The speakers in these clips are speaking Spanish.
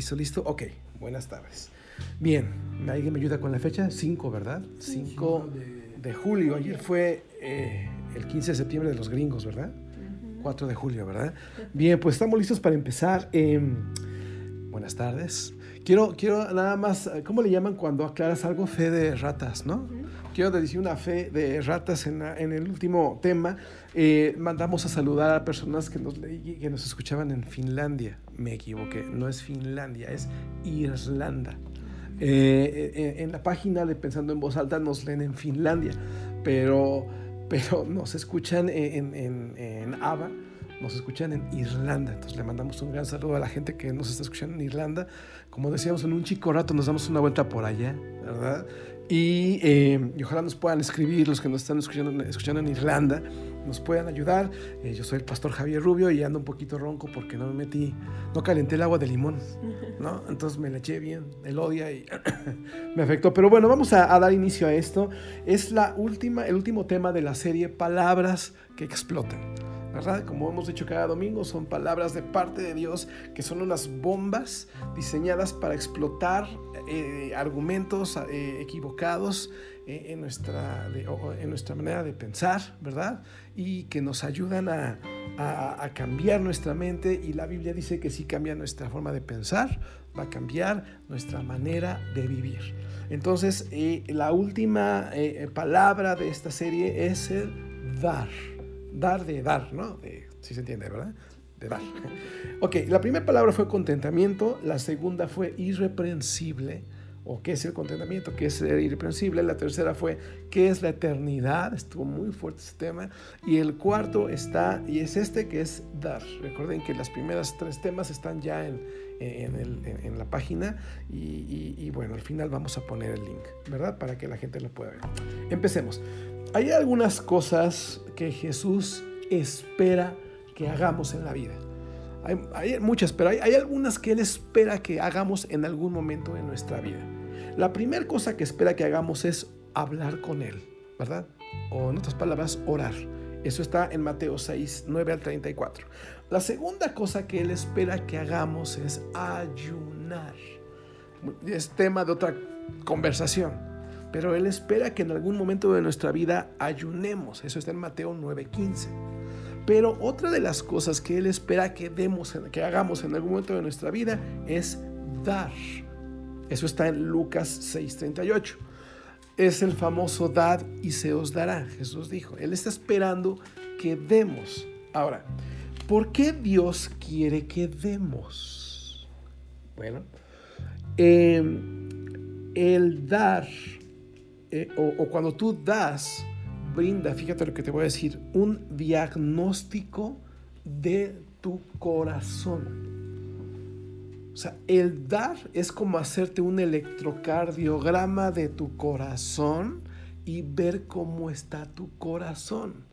listo, listo. Ok, buenas tardes. Bien, ¿alguien me ayuda con la fecha? 5, ¿verdad? 5 de... julio. Ayer fue eh, el 15 de septiembre de los gringos, ¿verdad? 4 de julio, ¿verdad? Bien, pues estamos listos para empezar. Em, buenas tardes. Quiero, quiero nada más, ¿cómo le llaman cuando aclaras algo? Fe de ratas, ¿no? Quiero decir una fe de ratas en, el último tema. Eh, mandamos a saludar a personas que nos, que nos escuchaban en Finlandia. Me equivoqué, no es Finlandia, es Irlanda. Eh, eh, en la página de Pensando en Voz Alta nos leen en Finlandia, pero, pero nos escuchan en, en, en ABA nos escuchan en Irlanda. Entonces le mandamos un gran saludo a la gente que nos está escuchando en Irlanda. Como decíamos, en un chico rato nos damos una vuelta por allá, ¿verdad? Eh, y, ojalá nos puedan escribir los que nos están escuchando, escuchando en Irlanda, nos puedan ayudar. Eh, yo soy el pastor Javier Rubio y ando un poquito ronco porque no me metí, no calenté el agua de limón, ¿no? Entonces me le eché bien el odia y me afectó. Pero bueno, vamos a, a, dar inicio a esto. Es la última, el último tema de la serie Palabras que explotan. ¿Verdad? Como hemos dicho cada domingo, son palabras de parte de Dios que son unas bombas diseñadas para explotar eh, argumentos eh, equivocados eh, en, nuestra, en nuestra manera de pensar, ¿verdad? Y que nos ayudan a, a, cambiar nuestra mente y la Biblia dice que si cambia nuestra forma de pensar, va a cambiar nuestra manera de vivir. Entonces, la última palabra de esta serie es el dar dar de dar, ¿no? si se entiende, ¿verdad? De dar. Ok, la primera palabra fue contentamiento, la segunda fue irreprensible, o qué es el contentamiento, qué es ser irreprensible, la tercera fue qué es la eternidad, estuvo muy fuerte ese tema, y el cuarto está, y es este que es dar. Recuerden que las primeras tres temas están ya en, en, la página y, y, bueno, al final vamos a poner el link, ¿verdad? Para que la gente lo pueda ver. Empecemos. Hay algunas cosas que Jesús espera que hagamos en la vida. Hay, muchas, pero hay, hay, algunas que Él espera que hagamos en algún momento de nuestra vida. La primera cosa que espera que hagamos es hablar con Él, ¿verdad? O en otras palabras, orar. Eso está en Mateo 6, 9 al 34. La segunda cosa que Él espera que hagamos es ayunar. Es tema de otra conversación pero Él espera que en algún momento de nuestra vida ayunemos. Eso está en Mateo 9:15. Pero otra de las cosas que Él espera que, demos, que hagamos en algún momento de nuestra vida es dar. Eso está en Lucas 6:38. Es el famoso dad y se os dará. Jesús dijo. Él está esperando que demos. Ahora, ¿por qué Dios quiere que demos? Bueno, em, el dar eh, o, cuando tú das, brinda, fíjate lo que te voy a decir, un diagnóstico de tu corazón. O sea, el dar es como hacerte un electrocardiograma de tu corazón y ver cómo está tu corazón.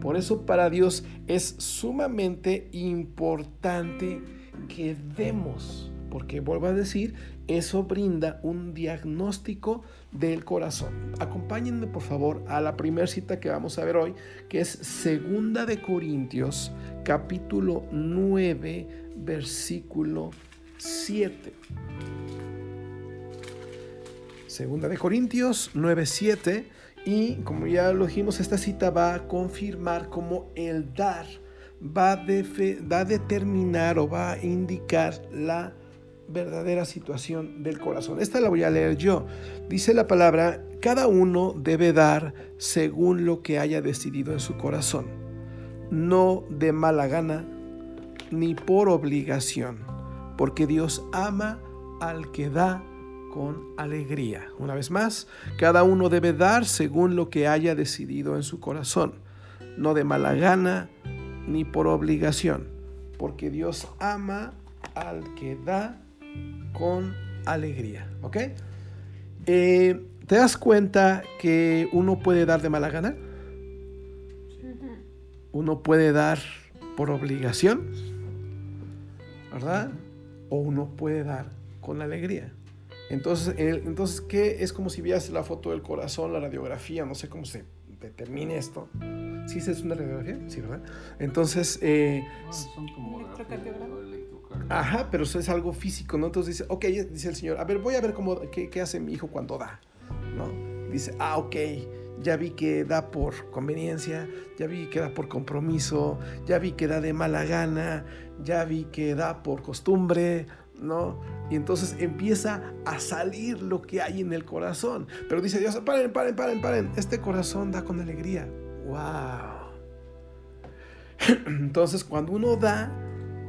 Por eso para Dios es sumamente importante que demos, porque vuelvo a decir, eso brinda un diagnóstico del corazón. Acompáñenme por favor a la primera cita que vamos a ver hoy, que es Segunda de Corintios, capítulo 9, versículo 7. Segunda de Corintios 9, 7. Y como ya lo dijimos, esta cita va a confirmar cómo el dar va a, va a determinar o va a indicar la verdadera situación del corazón. Esta la voy a leer yo. Dice la palabra, cada uno debe dar según lo que haya decidido en su corazón, no de mala gana ni por obligación, porque Dios ama al que da con alegría. Una vez más, cada uno debe dar según lo que haya decidido en su corazón, no de mala gana ni por obligación, porque Dios ama al que da con alegría. ¿Ok? Eh, ¿Te das cuenta que uno puede dar de mala gana? Uno puede dar por obligación, ¿verdad? O uno puede dar con alegría. Entonces, entonces, ¿qué? Es como si vieras la foto del corazón, la radiografía, no sé cómo se determine esto. ¿Sí es una radiografía? Sí, ¿verdad? Entonces... Eh, son como Ajá, pero eso es algo físico, ¿no? Entonces dice, ok, dice el Señor, a ver, voy a ver cómo, qué, hace mi hijo cuando da, ¿no? Dice, ah, ok, ya vi que da por conveniencia, ya vi que da por compromiso, ya vi que da de mala gana, ya vi que da por costumbre, ¿no? Y entonces empieza a salir lo que hay en el corazón. Pero dice Dios, paren, paren, paren, paren, este corazón da con alegría. ¡Wow! Entonces cuando uno da,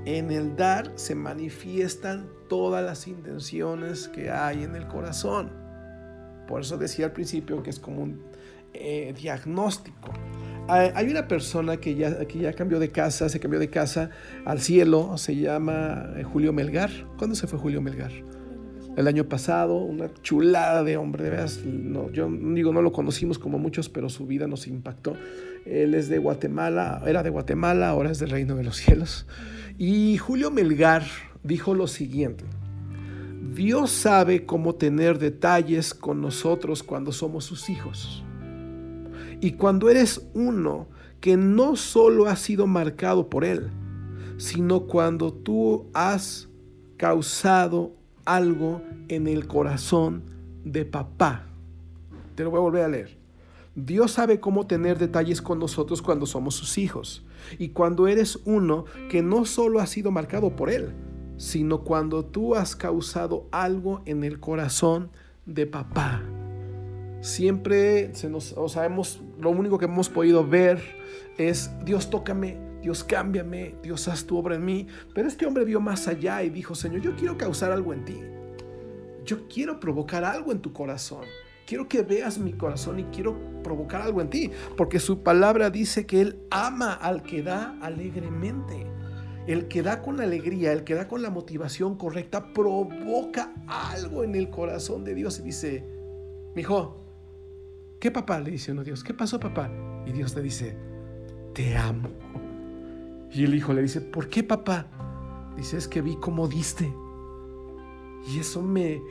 en el dar se manifiestan todas las intenciones que hay en el corazón. Por eso decía al principio que es como un eh, diagnóstico. Hay una persona que ya, que ya cambió de casa, se cambió de casa al cielo, se llama eh, Julio Melgar. ¿Cuándo se fue Julio Melgar? El año pasado, una chulada de hombre, de veras, no, yo digo, no lo conocimos como muchos, pero su vida nos impactó. Él es de Guatemala, era de Guatemala, ahora es del Reino de los Cielos. Y Julio Melgar dijo lo siguiente, Dios sabe cómo tener detalles con nosotros cuando somos sus hijos. Y cuando eres uno que no solo ha sido marcado por Él, sino cuando tú has causado algo en el corazón de papá. Te lo voy a volver a leer. Dios sabe cómo tener detalles con nosotros cuando somos sus hijos. Y cuando eres uno que no solo ha sido marcado por Él, sino cuando tú has causado algo en el corazón de papá siempre se nos, o sea, lo único que hemos podido ver es Dios tócame, Dios cámbiame, Dios haz tu obra en mí. Pero este hombre vio más allá y dijo, Señor, yo quiero causar algo en ti. Yo quiero provocar algo en tu corazón. Quiero que veas mi corazón y quiero provocar algo en ti. Porque su palabra dice que Él ama al que da alegremente. El que da con alegría, el que da con la motivación correcta, provoca algo en el corazón de Dios y dice, mi hijo, ¿Qué papá? Le dice uno a Dios. ¿Qué pasó papá? Y Dios le dice, te amo. Y el hijo le dice, ¿por qué papá? Dice, es que vi cómo diste. Y eso me...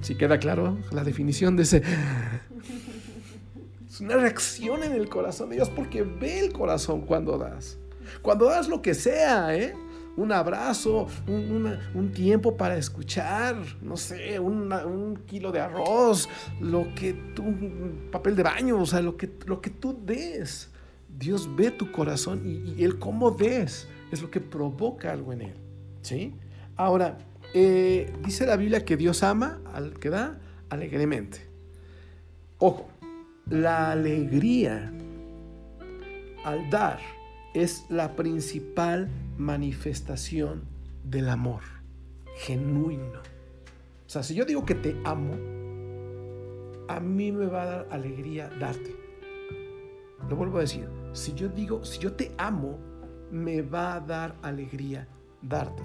Si queda claro la definición de ese... Es una reacción en el corazón de Dios porque ve el corazón cuando das. Cuando das lo que sea, ¿eh? un abrazo, un, tiempo para escuchar, no sé, un kilo de arroz, lo que tú, papel de baño, o sea, lo que, lo que tú des. Dios ve tu corazón y, Él cómo des es lo que provoca algo en Él. ¿sí? Ahora, eh, dice la Biblia que Dios ama al que da alegremente. Ojo, la alegría al dar es la principal manifestación del amor genuino. O sea, si yo digo que te amo, a mí me va a dar alegría darte. Lo vuelvo a decir, si yo digo, si yo te amo, me va a dar alegría darte.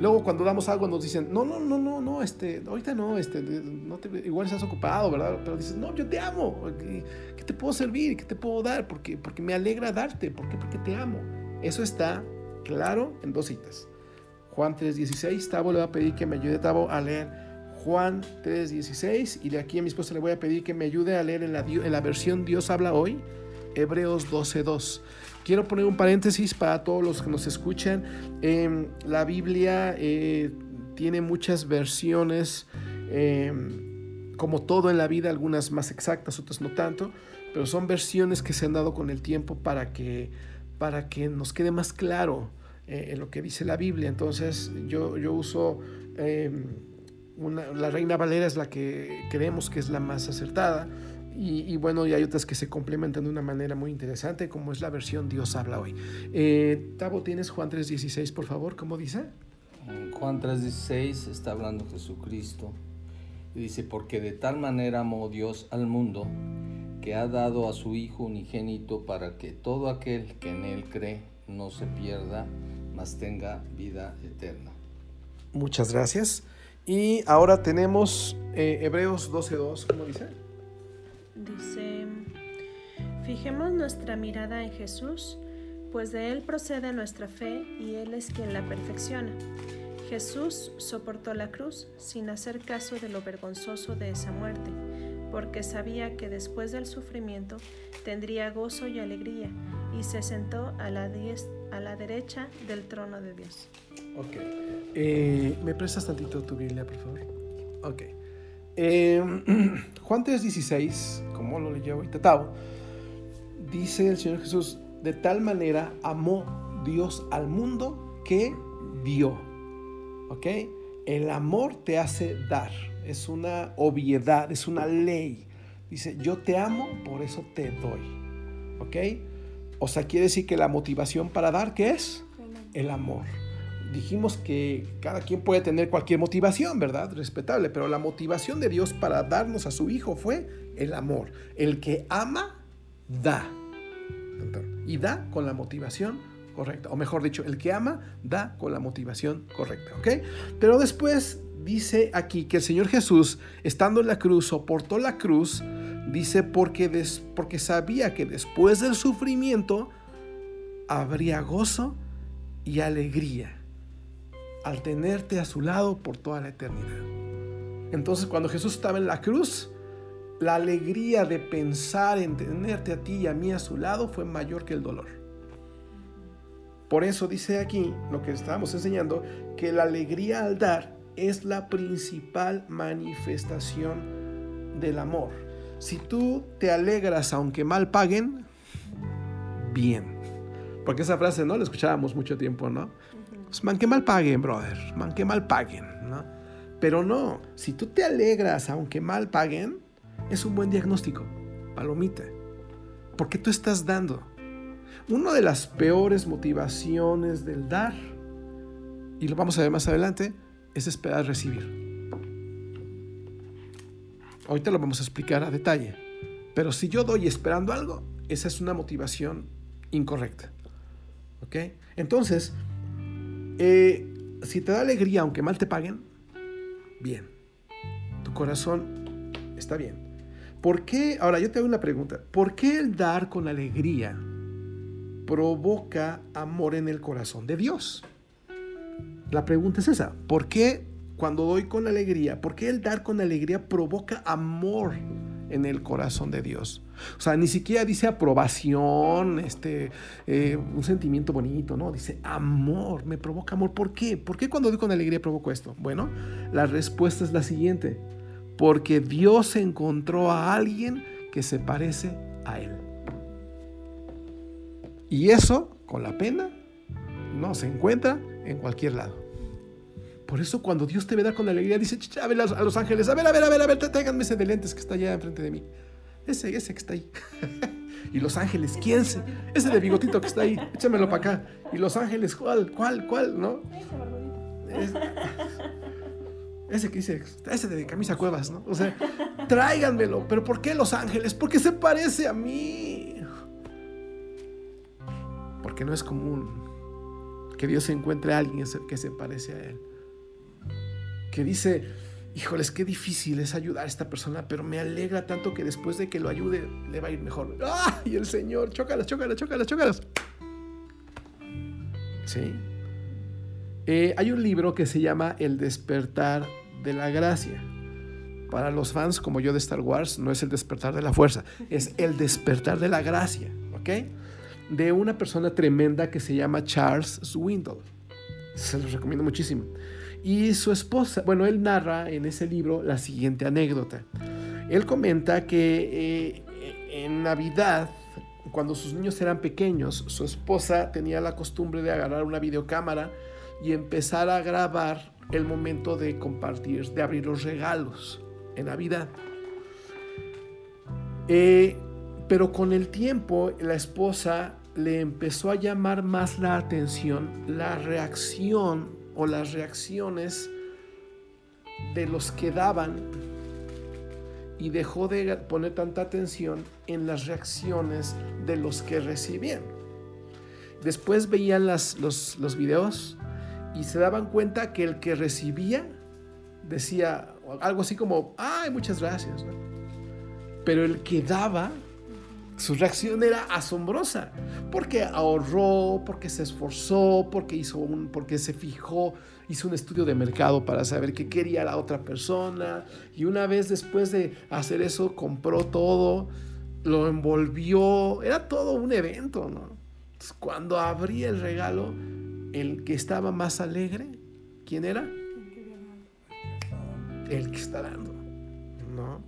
Luego cuando damos algo nos dicen, no, no, no, no, no, este, ahorita no, este, no te, igual estás ocupado, ¿verdad? Pero dices, no, yo te amo, ¿qué, te puedo servir? ¿Qué te puedo dar? Porque, porque me alegra darte, ¿por qué? Porque te amo. Eso está claro en dos citas. Juan 3.16, Tavo le va a pedir que me ayude, Tavo, a leer Juan 3.16 y de aquí a mi esposa le voy a pedir que me ayude a leer en la, en la versión Dios habla hoy, Hebreos 12.2. Quiero poner un paréntesis para todos los que nos escuchan. Em, la Biblia eh, tiene muchas versiones, em, como todo en la vida, algunas más exactas, otras no tanto, pero son versiones que se han dado con el tiempo para que, para que nos quede más claro eh, en lo que dice la Biblia. Entonces yo, yo uso... Em, la Reina Valera es la que creemos que es la más acertada y, bueno, y hay otras que se complementan de una manera muy interesante, como es la versión Dios habla hoy. Eh, Tavo, ¿tienes Juan 3.16, por favor? ¿Cómo dice? Juan 3.16 está hablando Jesucristo. Y dice, porque de tal manera amó Dios al mundo, que ha dado a su Hijo unigénito para que todo aquel que en Él cree no se pierda, mas tenga vida eterna. Muchas gracias. Y ahora tenemos eh, Hebreos 12.2, ¿cómo dice? Dice, fijemos nuestra mirada en Jesús, pues de Él procede nuestra fe y Él es quien la perfecciona. Jesús soportó la cruz sin hacer caso de lo vergonzoso de esa muerte, porque sabía que después del sufrimiento tendría gozo y alegría, y se sentó a la, a la derecha del trono de Dios. Ok. Eh, ¿Me prestas tantito tu Biblia, por favor? Ok. Eh, Juan 3:16, como lo leyó ahorita Tavo, dice el Señor Jesús, de tal manera amó Dios al mundo que dio. ¿Ok? El amor te hace dar. Es una obviedad, es una ley. Dice, yo te amo, por eso te doy. ¿Ok? O sea, quiere decir que la motivación para dar, ¿qué es? El amor. Dijimos que cada quien puede tener cualquier motivación, ¿verdad? Respetable, pero la motivación de Dios para darnos a su Hijo fue el amor. El que ama, da. Y da con la motivación correcta. O mejor dicho, el que ama, da con la motivación correcta, ¿ok? Pero después dice aquí que el Señor Jesús, estando en la cruz, soportó la cruz Dice porque, porque sabía que después del sufrimiento habría gozo y alegría al tenerte a su lado por toda la eternidad. Entonces cuando Jesús estaba en la cruz, la alegría de pensar en tenerte a ti y a mí a su lado fue mayor que el dolor. Por eso dice aquí lo que estábamos enseñando, que la alegría al dar es la principal manifestación del amor. Si tú te alegras aunque mal paguen, bien. Porque esa frase, ¿no? La escuchábamos mucho tiempo, ¿no? Pues, man que mal paguen, brother. Man que mal paguen, ¿no? Pero no, si tú te alegras aunque mal paguen, es un buen diagnóstico. Palomita. Porque tú estás dando. Una de las peores motivaciones del dar, y lo vamos a ver más adelante, es esperar recibir. Ahorita lo vamos a explicar a detalle. Pero si yo doy esperando algo, esa es una motivación incorrecta. ¿Ok? Entonces, eh, si te da alegría aunque mal te paguen, bien. Tu corazón está bien. ¿Por qué? Ahora yo te hago una pregunta. ¿Por qué el dar con alegría provoca amor en el corazón de Dios? La pregunta es esa. ¿Por qué cuando doy con alegría, porque el dar con alegría provoca amor en el corazón de Dios. O sea, ni siquiera dice aprobación, este, eh, un sentimiento bonito, no, dice amor, me provoca amor. ¿Por qué? ¿Por qué cuando doy con alegría provoco esto? Bueno, la respuesta es la siguiente, porque Dios encontró a alguien que se parece a Él. Y eso, con la pena, no se encuentra en cualquier lado. Por eso cuando Dios te ve dar con alegría, dice a, a los ángeles, a ver, a ver, a ver, a ver, tráiganme ese de lentes que está allá enfrente de mí. Ese, ese que está ahí. y los ángeles, ¿quién se? Ese de bigotito que está ahí, échamelo para acá. Y los ángeles, ¿cuál, cuál, cuál, no? ese que dice, ese de camisa cuevas, ¿no? O sea, tráiganmelo. ¿Pero por qué los ángeles? Porque se parece a mí. Porque no es común que Dios encuentre a alguien que se parece a Él que dice, híjoles, qué difícil es ayudar a esta persona, pero me alegra tanto que después de que lo ayude le va a ir mejor. ¡Ay, el Señor! Chócalas, chócalas, chócalas, chócalas. Sí. Eh, hay un libro que se llama El despertar de la gracia. Para los fans como yo de Star Wars, no es el despertar de la fuerza, es el despertar de la gracia, ¿ok? De una persona tremenda que se llama Charles Swindoll. Se los recomiendo muchísimo. Y su esposa, bueno, él narra en ese libro la siguiente anécdota. Él comenta que eh, en Navidad, cuando sus niños eran pequeños, su esposa tenía la costumbre de agarrar una videocámara y empezar a grabar el momento de compartir, de abrir los regalos en Navidad. Eh, pero con el tiempo la esposa le empezó a llamar más la atención la reacción o las reacciones de los que daban y dejó de poner tanta atención en las reacciones de los que recibían. Después veían los, los videos y se daban cuenta que el que recibía decía algo así como, ay, muchas gracias. Pero el que daba su reacción era asombrosa, porque ahorró, porque se esforzó, porque hizo un, porque se fijó, hizo un estudio de mercado para saber qué quería la otra persona y una vez después de hacer eso compró todo, lo envolvió, era todo un evento, ¿no? Cuando abría el regalo, el que estaba más alegre, ¿quién era? El que está dando. ¿No?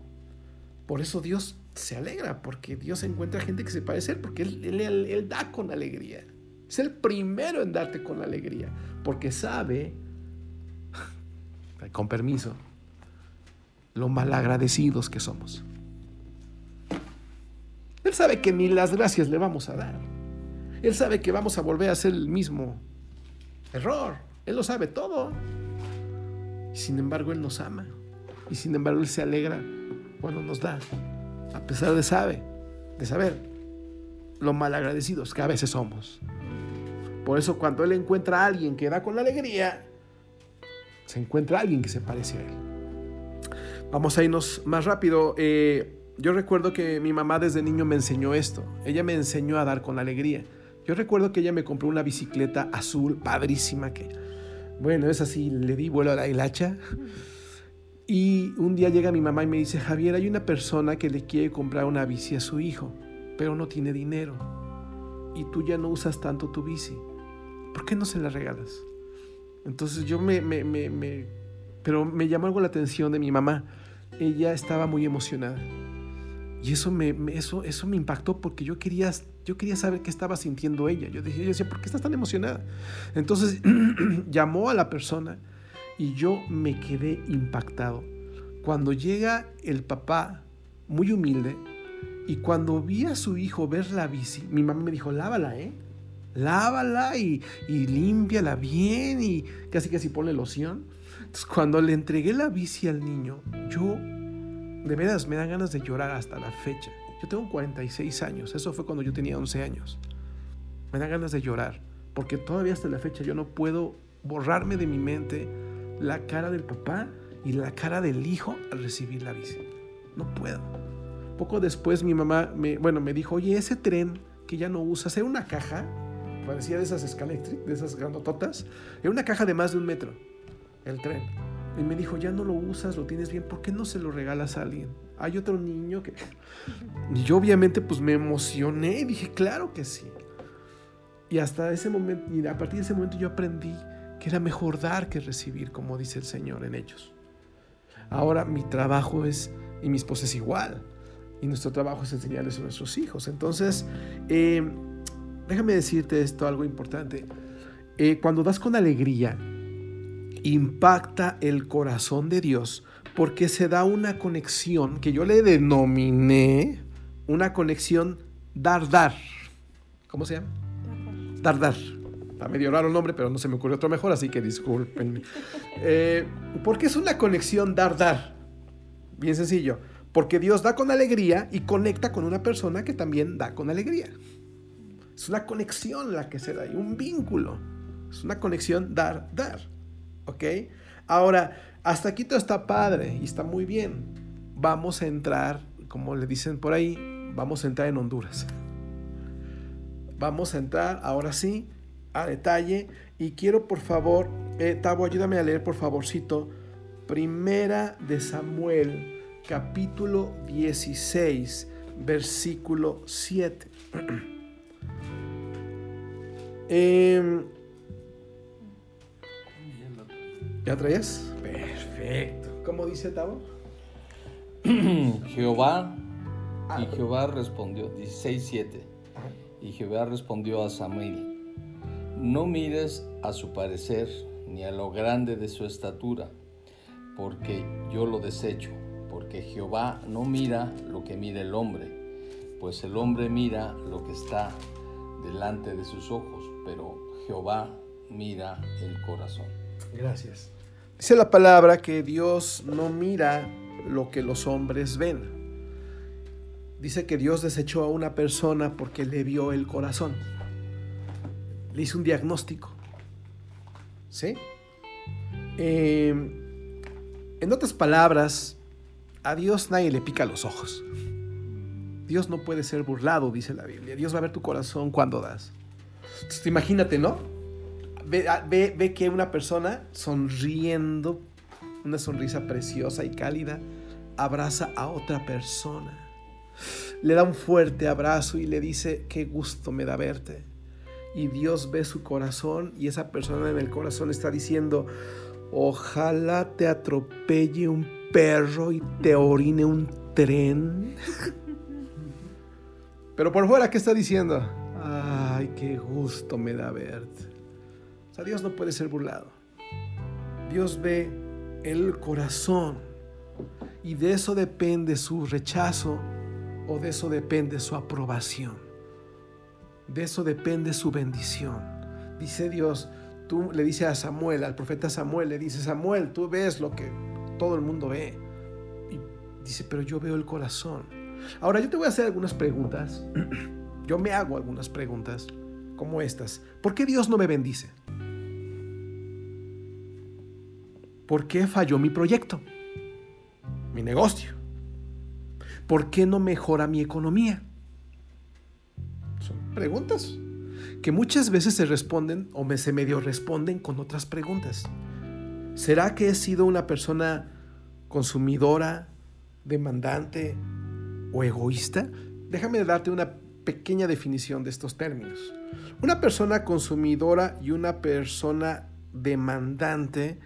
Por eso Dios se alegra, porque Dios encuentra gente que se parece a Él, porque él, da con alegría. Es el primero en darte con alegría, porque sabe, con permiso, lo malagradecidos que somos. Él sabe que ni las gracias le vamos a dar. Él sabe que vamos a volver a hacer el mismo error. Él lo sabe todo. Sin embargo, Él nos ama. Y sin embargo, Él se alegra cuando nos da. A pesar de saber, de saber lo malagradecidos que a veces somos. Por eso cuando Él encuentra a alguien que da con alegría, se encuentra a alguien que se parece a Él. Vamos a irnos más rápido. Eh, yo recuerdo que mi mamá desde niño me enseñó esto. Ella me enseñó a dar con alegría. Yo recuerdo que ella me compró una bicicleta azul padrísima que, bueno, es así, le di vuelo a la hilacha. Y un día llega mi mamá y me dice, Javier, hay una persona que le quiere comprar una bici a su hijo, pero no tiene dinero. Y tú ya no usas tanto tu bici. ¿Por qué no se la regalas? Entonces yo me, me, me, pero me llamó algo la atención de mi mamá. Ella estaba muy emocionada. Y eso me, eso, eso me impactó porque yo quería, yo quería saber qué estaba sintiendo ella. Yo, dije, yo decía, ¿por qué estás tan emocionada? Entonces llamó a la persona y yo me quedé impactado. Cuando llega el papá, muy humilde, y cuando vi a su hijo ver la bici, mi mamá me dijo, lávala, ¿eh? Lávala y, y límpiala bien y casi casi ponle loción. Entonces cuando le entregué la bici al niño, yo de veras me dan ganas de llorar hasta la fecha. Yo tengo 46 años, eso fue cuando yo tenía 11 años. Me dan ganas de llorar, porque todavía hasta la fecha yo no puedo borrarme de mi mente la cara del papá y la cara del hijo al recibir la bici. No puedo. Poco después mi mamá me, bueno, me dijo, oye, ese tren que ya no usas, era una caja, parecía de esas Scalectric, de esas grandototas, era una caja de más de un metro, el tren. Y me dijo, ya no lo usas, lo tienes bien, ¿por qué no se lo regalas a alguien? Hay otro niño que... Y yo obviamente pues me emocioné y dije, claro que sí. Y hasta ese momento, y a partir de ese momento yo aprendí que era mejor dar que recibir, como dice el Señor en ellos. Ahora mi trabajo es, y mi esposa es igual, y nuestro trabajo es enseñarles a nuestros hijos. Entonces, eh, déjame decirte esto, algo importante. Eh, cuando das con alegría, impacta el corazón de Dios porque se da una conexión que yo le denominé una conexión dar-dar. ¿Cómo se llama? Dar-dar. Está medio raro el nombre, pero no se me ocurrió otro mejor, así que disculpen. Eh, ¿Por qué es una conexión dar-dar? Bien sencillo. Porque Dios da con alegría y conecta con una persona que también da con alegría. Es una conexión la que se da y un vínculo. Es una conexión dar-dar. ¿Ok? Ahora, hasta aquí todo está padre y está muy bien. Vamos a entrar, como le dicen por ahí, vamos a entrar en Honduras. Vamos a entrar ahora sí a detalle y quiero por favor, eh, Tabo, ayúdame a leer por favorcito, Primera de Samuel, capítulo 16, versículo 7. eh, ¿Ya traías? Perfecto. ¿Cómo dice Tavo? Jehová, y Jehová respondió, 16.7, y Jehová respondió a Samuel, no mires a su parecer ni a lo grande de su estatura, porque yo lo desecho, porque Jehová no mira lo que mira el hombre, pues el hombre mira lo que está delante de sus ojos, pero Jehová mira el corazón. Gracias. Dice la palabra que Dios no mira lo que los hombres ven. Dice que Dios desechó a una persona porque le vio el corazón. Le hizo un diagnóstico. ¿Sí? Em, en otras palabras, a Dios nadie le pica los ojos. Dios no puede ser burlado, dice la Biblia. Dios va a ver tu corazón cuando das. Imagínate, ¿no? Ah, ve, que una persona sonriendo, una sonrisa preciosa y cálida, abraza a otra persona. Le da un fuerte abrazo y le dice, qué gusto me da verte. Y Dios ve su corazón y esa persona en el corazón está diciendo, ojalá te atropelle un perro y te orine un tren. Pero por fuera, ¿qué está diciendo? Ay, qué gusto me da verte. O sea, Dios no puede ser burlado. Dios ve el corazón y de eso depende su rechazo o de eso depende su aprobación. De eso depende su bendición. Dice Dios, tú le dice a Samuel, al profeta Samuel, le dice, Samuel, tú ves lo que todo el mundo ve. Y dice, pero yo veo el corazón. Ahora yo te voy a hacer algunas preguntas. Yo me hago algunas preguntas como estas. ¿Por qué Dios no me bendice? ¿Por qué falló mi proyecto? Mi negocio. ¿Por qué no mejora mi economía? Preguntas que muchas veces se responden o se medio responden con otras preguntas. ¿Será que he sido una persona consumidora, demandante o egoísta? Déjame darte una pequeña definición de estos términos. Una persona consumidora y una persona demandante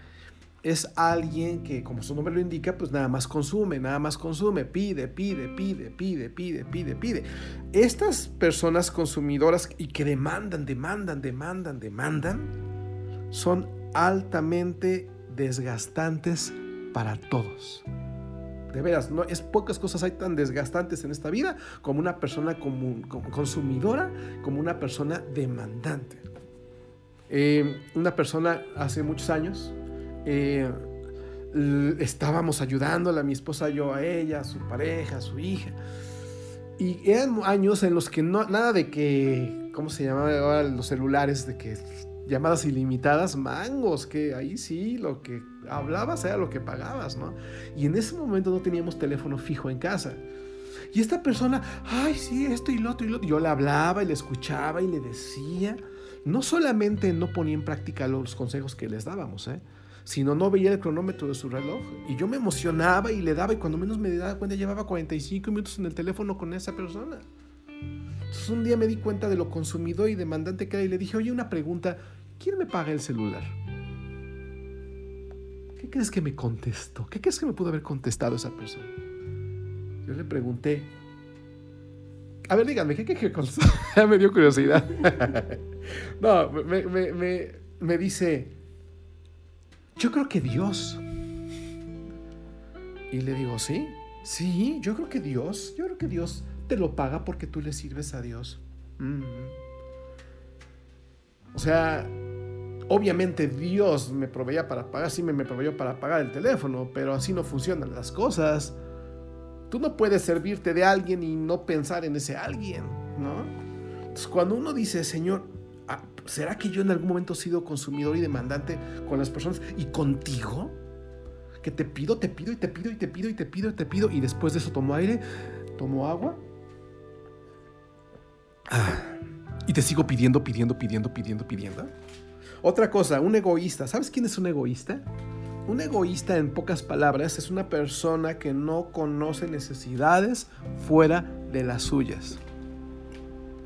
es alguien que, como su nombre lo indica, pues nada más consume, nada más consume, pide, pide, pide, pide, pide, pide, pide. Estas personas consumidoras y que demandan, demandan, demandan, demandan, son altamente desgastantes para todos. De veras, no, es pocas cosas hay tan desgastantes en esta vida como una persona consumidora, como una persona demandante. Eh, una persona hace muchos años, eh, estábamos ayudándola, mi esposa yo a ella, a su pareja, a su hija. Y eran años en los que no, nada de que, ¿cómo se llamaban los celulares? De que llamadas ilimitadas, mangos, que ahí sí, lo que hablabas era lo que pagabas, ¿no? Y en ese momento no teníamos teléfono fijo en casa. Y esta persona, ay, sí, esto y lo otro y lo otro. Yo le hablaba y le escuchaba y le decía. No solamente no ponía en práctica los consejos que les dábamos, ¿eh? Sino no veía el cronómetro de su reloj. Y yo me emocionaba y le daba, y cuando menos me daba cuenta, llevaba 45 minutos en el teléfono con esa persona. Entonces un día me di cuenta de lo consumido y demandante que era y le dije, oye, una pregunta, ¿quién me paga el celular? ¿Qué crees que me contestó? ¿Qué crees que me pudo haber contestado esa persona? Yo le pregunté, a ver, díganme, ¿qué, qué, qué me dio curiosidad. no, me, me, me, me dice, yo creo que Dios. Y le digo, sí, sí, yo creo que Dios, yo creo que Dios te lo paga porque tú le sirves a Dios. Mm. O sea, obviamente Dios me proveía para pagar, sí me, me proveyó para pagar el teléfono, pero así no funcionan las cosas. Tú no puedes servirte de alguien y no pensar en ese alguien, ¿no? Entonces, cuando uno dice, Señor, ¿será que yo en algún momento he sido consumidor y demandante con las personas y contigo? Que te pido, te pido y te pido y te pido y te pido y te pido y después de eso tomo aire, tomo agua. Ah, y te sigo pidiendo, pidiendo, pidiendo, pidiendo, pidiendo. Otra cosa, un egoísta. ¿Sabes quién es un egoísta? Un egoísta, en pocas palabras, es una persona que no conoce necesidades fuera de las suyas.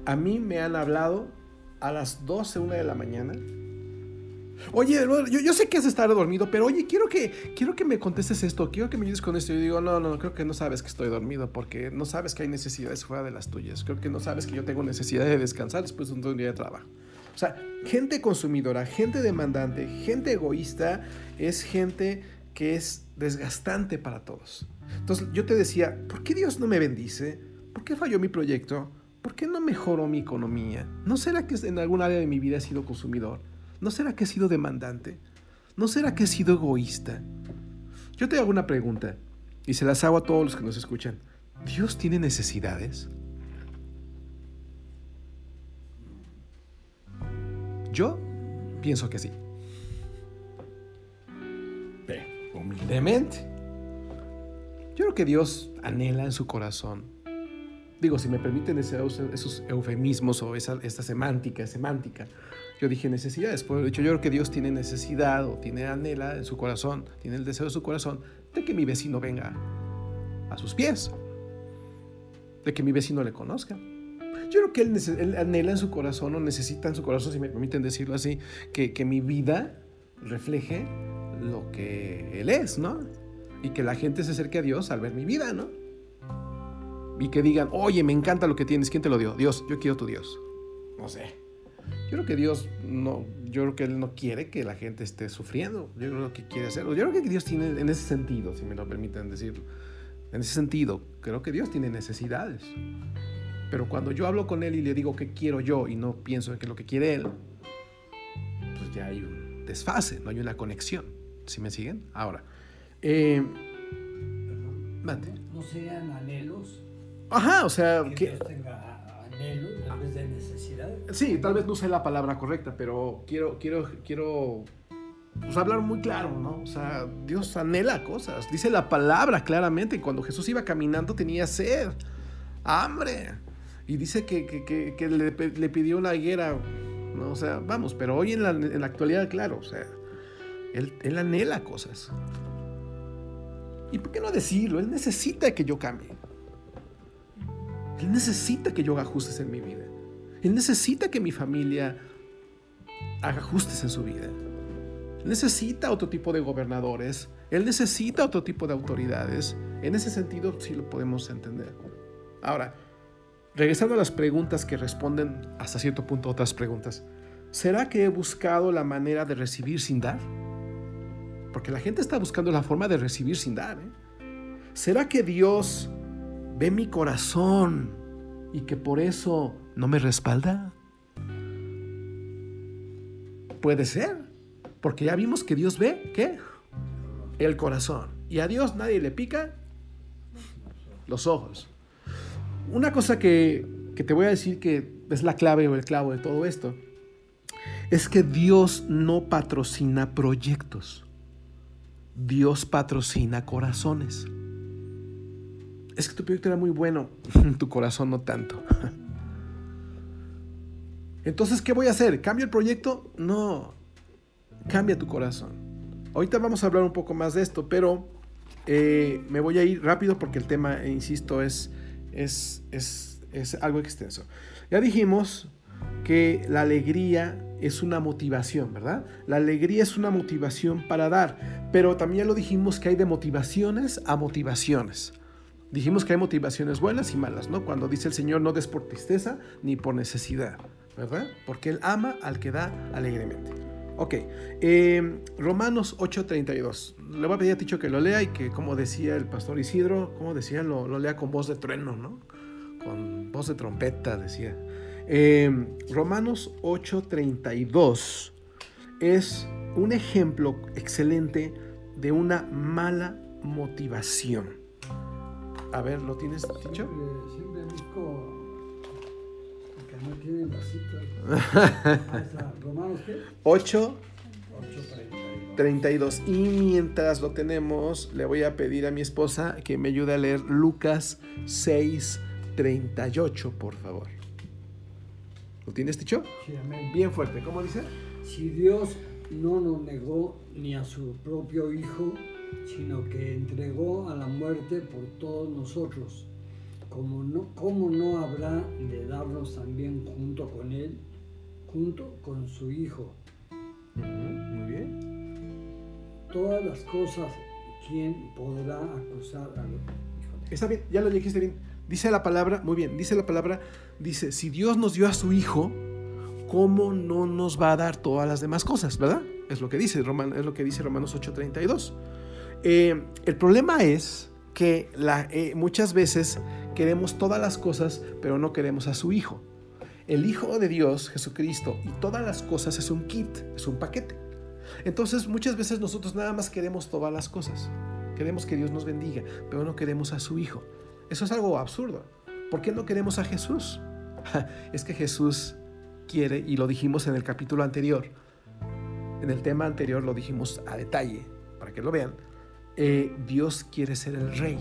A mí me han hablado a las 12, 1 de la mañana. Oye, yo, sé que has estado dormido, pero oye, quiero que, quiero que me contestes esto, quiero que me ayudes con esto. Yo digo, no, no, creo que no sabes que estoy dormido, porque no sabes que hay necesidades fuera de las tuyas. Creo que no sabes que yo tengo necesidad de descansar después de un día de trabajo. O sea, gente consumidora, gente demandante, gente egoísta, es gente que es desgastante para todos. Entonces yo te decía, ¿por qué Dios no me bendice? ¿Por qué falló mi proyecto? ¿Por qué no mejoro mi economía? ¿No será que en algún área de mi vida he sido consumidor? ¿No será que he sido demandante? ¿No será que he sido egoísta? Yo te hago una pregunta y se las hago a todos los que nos escuchan. ¿Dios tiene necesidades? Yo pienso que sí. Pero, humildemente. Yo creo que Dios anhela en su corazón digo, si me permiten esos eufemismos o esa, esta semántica, semántica, yo dije necesidades. Por el hecho, yo creo que Dios tiene necesidad o tiene anhela en su corazón, tiene el deseo de su corazón de que mi vecino venga a sus pies, de que mi vecino le conozca. Yo creo que él, anhela en su corazón o necesita en su corazón, si me permiten decirlo así, que, que mi vida refleje lo que Él es, ¿no? Y que la gente se acerque a Dios al ver mi vida, ¿no? Y que digan, oye, me encanta lo que tienes, ¿quién te lo dio? Dios, yo quiero tu Dios. No sé. Yo creo que Dios no, yo creo que Él no quiere que la gente esté sufriendo. Yo creo que quiere hacerlo. Yo creo que Dios tiene, en ese sentido, si me lo permiten decirlo, en ese sentido, creo que Dios tiene necesidades. Pero cuando yo hablo con Él y le digo qué quiero yo y no pienso en que lo que quiere Él, pues ya hay un desfase, no hay una conexión. ¿Sí me siguen? Ahora, eh, ¿No serían anhelos? Ajá, o sea, que, Dios tenga anhelos en vez de necesidad. Sí, tal vez no sé la palabra correcta, pero quiero, quiero, quiero pues, hablar muy claro, ¿no? O sea, Dios anhela cosas. Dice la palabra claramente. Cuando Jesús iba caminando tenía sed, hambre. Y dice que, que, que, le, le, pidió una higuera. ¿no? O sea, vamos, pero hoy en la, en la actualidad, claro, o sea, él, anhela cosas. ¿Y por qué no decirlo? Él necesita que yo cambie. Él necesita que yo haga ajustes en mi vida. Él necesita que mi familia haga ajustes en su vida. Él necesita otro tipo de gobernadores. Él necesita otro tipo de autoridades. En ese sentido sí lo podemos entender. Ahora, regresando a las preguntas que responden hasta cierto punto otras preguntas. ¿Será que he buscado la manera de recibir sin dar? Porque la gente está buscando la forma de recibir sin dar. ¿eh? ¿Será que Dios ve mi corazón y que por eso no me respalda? Puede ser, porque ya vimos que Dios ve, ¿qué? El corazón. Y a Dios nadie le pica los ojos. Una cosa que, que te voy a decir que es la clave o el clavo de todo esto, es que Dios no patrocina proyectos. Dios patrocina corazones. Es que tu proyecto era muy bueno, tu corazón no tanto. Entonces, ¿qué voy a hacer? ¿Cambio el proyecto? No, cambia tu corazón. Ahorita vamos a hablar un poco más de esto, pero eh, me voy a ir rápido porque el tema, insisto, es, es, es, es algo extenso. Ya dijimos que la alegría es una motivación, ¿verdad? La alegría es una motivación para dar, pero también lo dijimos que hay de motivaciones a motivaciones. Dijimos que hay motivaciones buenas y malas, ¿no? Cuando dice el Señor no des por tristeza ni por necesidad, ¿verdad? Porque Él ama al que da alegremente. Ok, eh, Romanos 8:32. Le voy a pedir a Ticho que lo lea y que, como decía el pastor Isidro, como decía, lo, lo lea con voz de trueno, ¿no? Con voz de trompeta, decía. Eh, Romanos 8:32 es un ejemplo excelente de una mala motivación. A ver, ¿lo tienes dicho? Siempre, busco que no tiene vasito. ¿Romanos qué? 8. 32. Y mientras lo tenemos, le voy a pedir a mi esposa que me ayude a leer Lucas 6, 38, por favor. ¿Lo tienes dicho? Sí, amén. Bien fuerte. ¿Cómo dice? Si Dios no nos negó ni a su propio Hijo, sino que entregó a la muerte por todos nosotros, ¿cómo no, cómo no habrá de darnos también junto con Él, junto con su Hijo? Muy bien. Todas las cosas, ¿quién podrá acusar a los Está bien, ya lo dijiste bien. Dice la palabra, muy bien, dice la palabra, dice, si Dios nos dio a su Hijo, ¿cómo no nos va a dar todas las demás cosas, verdad? Es lo que dice, Roman, es lo que dice Romanos 8:32. Eh, el problema es que eh, muchas veces queremos todas las cosas, pero no queremos a su Hijo. El Hijo de Dios, Jesucristo, y todas las cosas es un kit, es un paquete. Entonces muchas veces nosotros nada más queremos todas las cosas. Queremos que Dios nos bendiga, pero no queremos a su Hijo. Eso es algo absurdo. ¿Por qué no queremos a Jesús? es que Jesús quiere, y lo dijimos en el capítulo anterior, en el tema anterior lo dijimos a detalle, para que lo vean, eh, Dios quiere ser el rey.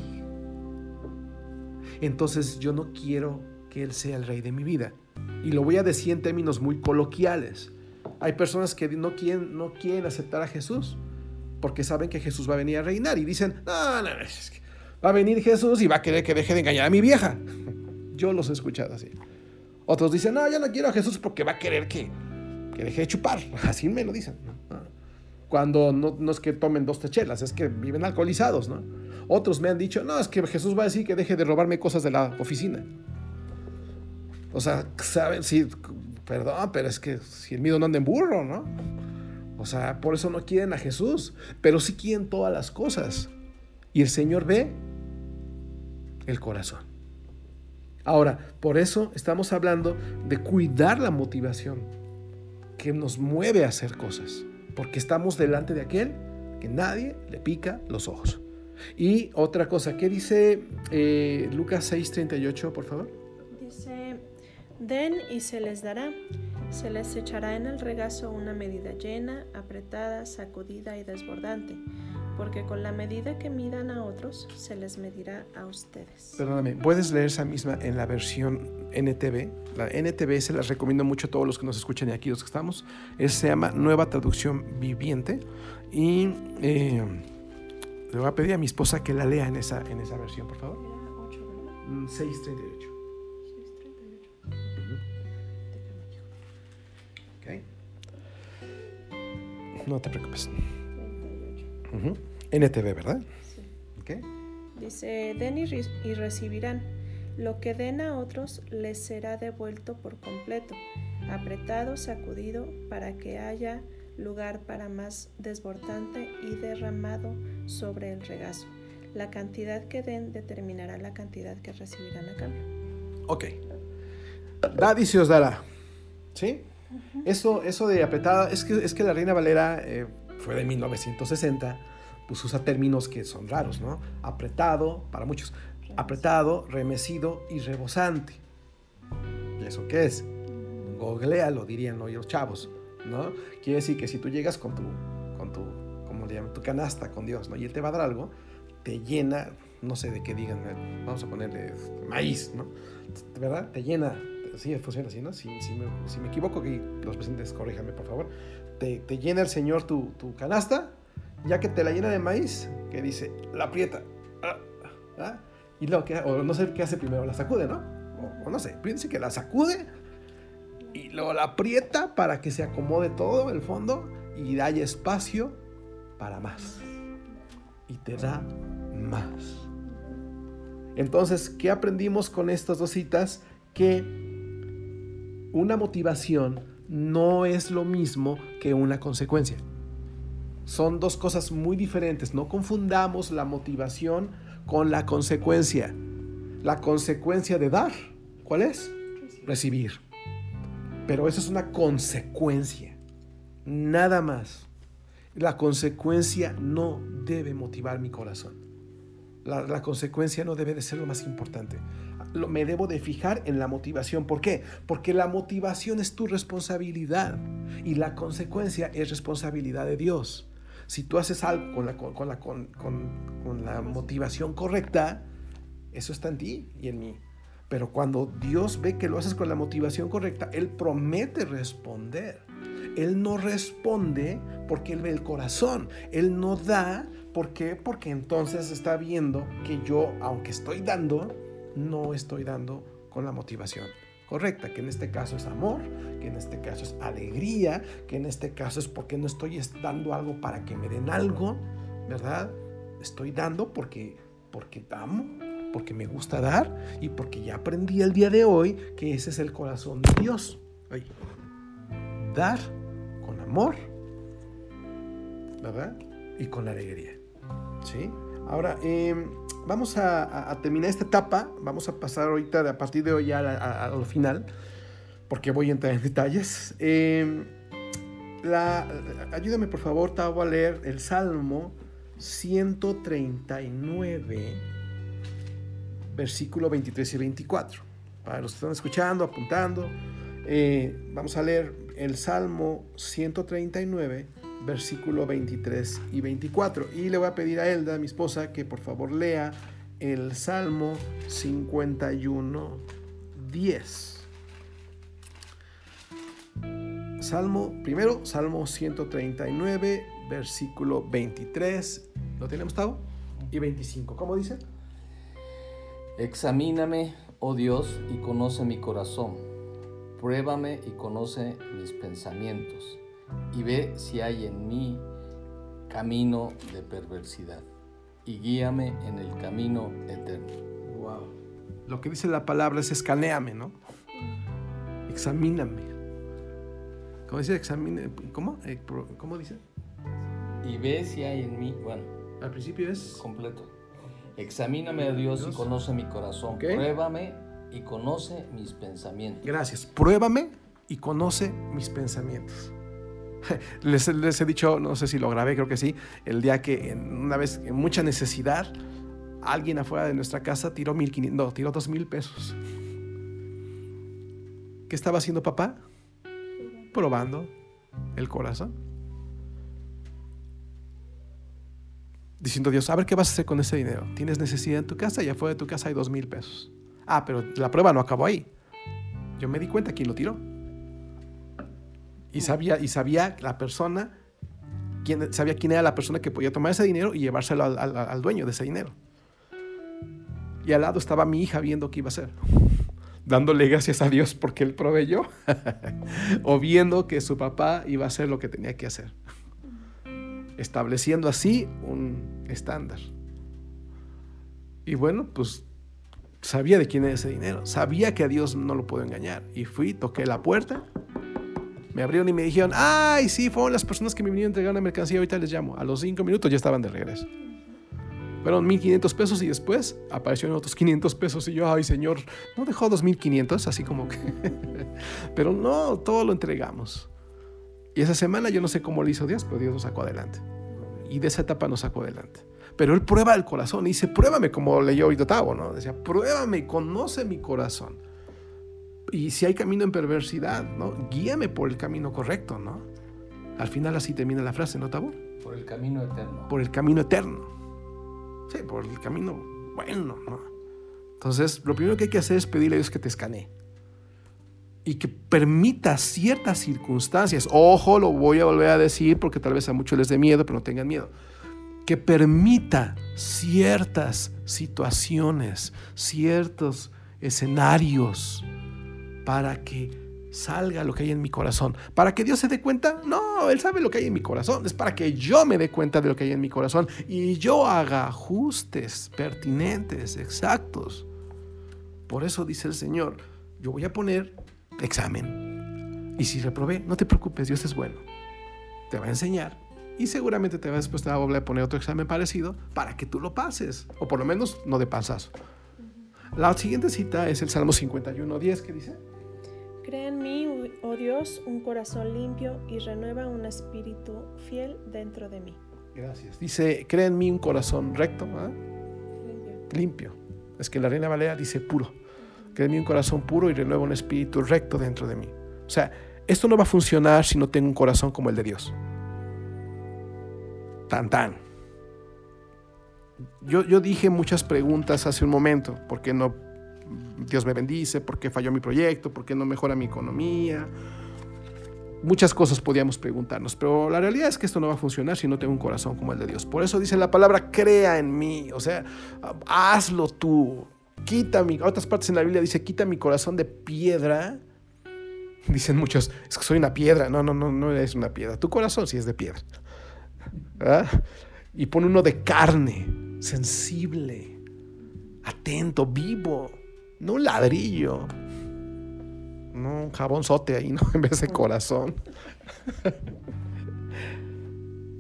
Entonces yo no quiero que Él sea el rey de mi vida. Y lo voy a decir en términos muy coloquiales. Hay personas que no quieren, no quieren aceptar a Jesús porque saben que Jesús va a venir a reinar y dicen, no, no, Va a venir Jesús y va a querer que deje de engañar a mi vieja. Yo los he escuchado así. Otros dicen, no, yo no quiero a Jesús porque va a querer que, que deje de chupar. Así me lo dicen. Cuando no, no, es que tomen dos techelas, es que viven alcoholizados, ¿no? Otros me han dicho, no, es que Jesús va a decir que deje de robarme cosas de la oficina. O sea, ¿saben? Sí, perdón, pero es que si el miedo no anda en burro, ¿no? O sea, por eso no quieren a Jesús, pero sí quieren todas las cosas. Y el Señor ve el corazón. Ahora, por eso estamos hablando de cuidar la motivación que nos mueve a hacer cosas, porque estamos delante de aquel que nadie le pica los ojos. Y otra cosa, ¿qué dice eh, Lucas 6:38, por favor? Dice, den y se les dará, se les echará en el regazo una medida llena, apretada, sacudida y desbordante porque con la medida que midan a otros, se les medirá a ustedes. Perdóname, ¿puedes leer esa misma en la versión NTV? La NTV se las recomiendo mucho a todos los que nos escuchan y aquí los que estamos. Es, se llama Nueva Traducción Viviente y eh, le voy a pedir a mi esposa que la lea en esa, en esa versión, por favor. 638. Mm, okay. No te preocupes. NTV, ¿verdad? Sí. Dice, den y, y recibirán. Lo que den a otros les será devuelto por completo, apretado, sacudido, para que haya lugar para más desbordante y derramado sobre el regazo. La cantidad que den determinará la cantidad que recibirán a cambio. Ok. Y se os dará. ¿Sí? eso, eso de apretada, es que, es que la Reina Valera eh, fue de 1960, pues usa términos que son raros, ¿no? Apretado, para muchos, apretado, remecido y rebosante. ¿Y eso qué es? Googlea, lo dirían hoy los chavos, ¿no? Quiere decir que si tú llegas con tu, con tu, como le llaman, tu canasta con Dios, ¿no? Y Él te va a dar algo, te llena, no sé de qué digan, vamos a ponerle maíz, ¿no? ¿Verdad? Te llena, sí, funciona así, ¿no? Si, si, me, si me, equivoco, los presentes, corríjame, por favor te, llena el Señor tu, canasta, ya que te la llena de maíz, que dice, la aprieta. Ah, ah, y luego, que, o no sé qué hace primero, la sacude, ¿no? O, no sé, piense que la sacude y luego la aprieta para que se acomode todo el fondo y haya espacio para más. Y te da más. Entonces, ¿qué aprendimos con estas dos citas? Que una motivación no es lo mismo que una consecuencia. Son dos cosas muy diferentes. No confundamos la motivación con la consecuencia. La consecuencia de dar, ¿cuál es? Recibir. Pero eso es una consecuencia. Nada más. La consecuencia no debe motivar mi corazón. La, la consecuencia no debe de ser lo más importante me debo de fijar en la motivación. ¿Por qué? Porque la motivación es tu responsabilidad y la consecuencia es responsabilidad de Dios. Si tú haces algo con la, con, la, con, con la motivación correcta, eso está en ti y en mí. Pero cuando Dios ve que lo haces con la motivación correcta, Él promete responder. Él no responde porque Él ve el corazón. Él no da. ¿Por qué? Porque entonces está viendo que yo, aunque estoy dando, no estoy dando con la motivación correcta, que en este caso es amor, que en este caso es alegría, que en este caso es porque no estoy dando algo para que me den algo, ¿verdad? Estoy dando porque, porque amo, porque me gusta dar y porque ya aprendí el día de hoy que ese es el corazón de Dios. dar con amor, ¿verdad? Y con alegría. ¿Sí? Ahora, eh, vamos a, terminar esta etapa. Vamos a pasar ahorita, a partir de hoy ya a, lo final, porque voy a entrar en detalles. Em, ayúdame por favor, Tavo, a leer el Salmo 139, versículo 23 y 24. Para los que están escuchando, apuntando, eh, vamos a leer el Salmo 139 versículo 23 y 24. Y le voy a pedir a Elda, mi esposa, que por favor lea el Salmo 51, 10. Salmo, primero, Salmo 139, versículo 23. ¿Lo tenemos, Tavo? Y 25. ¿Cómo dice? Examíname, oh Dios, y conoce mi corazón. pruébame y conoce mis pensamientos, y ve si hay en mí camino de perversidad, y guíame en el camino eterno. Wow. Lo que dice la palabra es escaneame, ¿no? Examíname. ¿Cómo dice examine? ¿Cómo? Eh, ¿Cómo dice? Y ve si hay en mí, bueno. Al principio es completo. Examíname a Dios, y conoce mi corazón. Pruébame y conoce mis pensamientos. Gracias. Pruébame y conoce mis pensamientos. Les, he dicho, no sé si lo grabé, creo que sí, el día que una vez en mucha necesidad, alguien afuera de nuestra casa tiró 1.500, no, tiró 2.000 pesos. ¿Qué estaba haciendo papá? Probando el corazón. Diciendo Dios, a ver qué vas a hacer con ese dinero. Tienes necesidad en tu casa y afuera de tu casa hay dos mil pesos. Ah, pero la prueba no acabó ahí. Yo me di cuenta quién lo tiró. Y sabía, y sabía la persona, quién, sabía quién era la persona que podía tomar ese dinero y llevárselo al, al dueño de ese dinero. Y al lado estaba mi hija viendo qué iba a hacer dándole gracias a Dios porque él proveyó, o viendo que su papá iba a hacer lo que tenía que hacer estableciendo así un estándar. Y bueno, pues sabía de quién era ese dinero, sabía que a Dios no lo puedo engañar. Y fui, toqué la puerta, me abrieron y me dijeron, ay, sí, fueron las personas que me vinieron a entregar la mercancía, ahorita les llamo. A los cinco minutos ya estaban de regreso. Fueron 1.500 pesos y después aparecieron otros 500 pesos y yo, ay Señor, ¿no dejó 2.500? Así como que... pero no, todo lo entregamos. Y esa semana yo no sé cómo lo hizo Dios, pero Dios nos sacó adelante. Y de esa etapa nos sacó adelante. Pero Él prueba el corazón y dice, pruébame, como leyó ahorita Tavo, ¿no? Decía, pruébame, conoce mi corazón. Y si hay camino en perversidad, ¿no? Guíame por el camino correcto, ¿no? Al final así termina la frase, ¿no, Tavo? Por el camino eterno. Por el camino eterno. Sí, por el camino bueno, ¿no? Entonces, lo primero que hay que hacer es pedirle a Dios que te escanee y que permita ciertas circunstancias, ojo, lo voy a volver a decir porque tal vez a muchos les dé miedo, pero no tengan miedo, que permita ciertas situaciones, ciertos escenarios para que salga lo que hay en mi corazón. ¿Para que Dios se dé cuenta? No, Él sabe lo que hay en mi corazón. Es para que yo me dé cuenta de lo que hay en mi corazón y yo haga ajustes pertinentes, exactos. Por eso dice el Señor, yo voy a poner examen. Y si reprobé, no te preocupes, Dios es bueno. Te va a enseñar y seguramente te va después te va a volver a poner otro examen parecido para que tú lo pases, o por lo menos no de pasazo. La siguiente cita es el Salmo 51.10 que dice, Crea en mí, oh Dios, un corazón limpio y renueva un espíritu fiel dentro de mí. Gracias. Dice, crea en mí un corazón recto, ¿ah? limpio. limpio. Es que la Reina Valera dice puro que mi un corazón puro y renueva un espíritu recto dentro de mí. O sea, esto no va a funcionar si no tengo un corazón como el de Dios. Tan tan. Yo, yo dije muchas preguntas hace un momento. ¿Por qué no Dios me bendice? ¿Por qué falló mi proyecto? ¿Por qué no mejora mi economía? Muchas cosas podíamos preguntarnos, pero la realidad es que esto no va a funcionar si no tengo un corazón como el de Dios. Por eso dice la palabra, crea en mí, o sea, hazlo tú, quita mi, otras partes en la Biblia dice, quita mi corazón de piedra. Dicen muchos, es que soy una piedra. No, no, no, no es una piedra. Tu corazón sí es de piedra. ¿Ah? Y pone uno de carne, sensible, atento, vivo. No un ladrillo. No un jabonzote ahí, ¿no? En vez de corazón.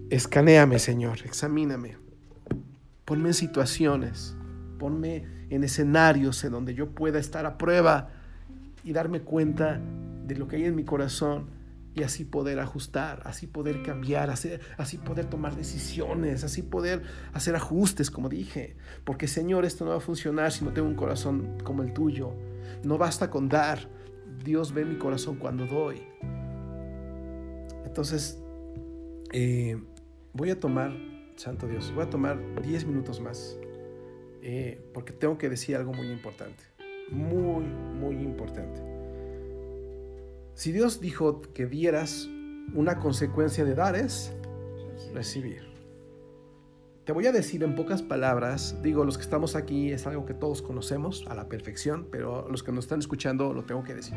Escanéame, Señor, examíname. Ponme en situaciones. Ponme en escenarios en donde yo pueda estar a prueba y darme cuenta de lo que hay en mi corazón y así poder ajustar, así poder cambiar, así, poder tomar decisiones, así poder hacer ajustes, como dije. Porque Señor, esto no va a funcionar si no tengo un corazón como el tuyo. No basta con dar. Dios ve mi corazón cuando doy. Entonces, eh, voy a tomar, Santo Dios, voy a tomar 10 minutos más eh, porque tengo que decir algo muy importante, muy, muy importante. Si Dios dijo que dieras, una consecuencia de dar es recibir. Te voy a decir en pocas palabras, digo, los que estamos aquí es algo que todos conocemos a la perfección, pero los que nos están escuchando lo tengo que decir.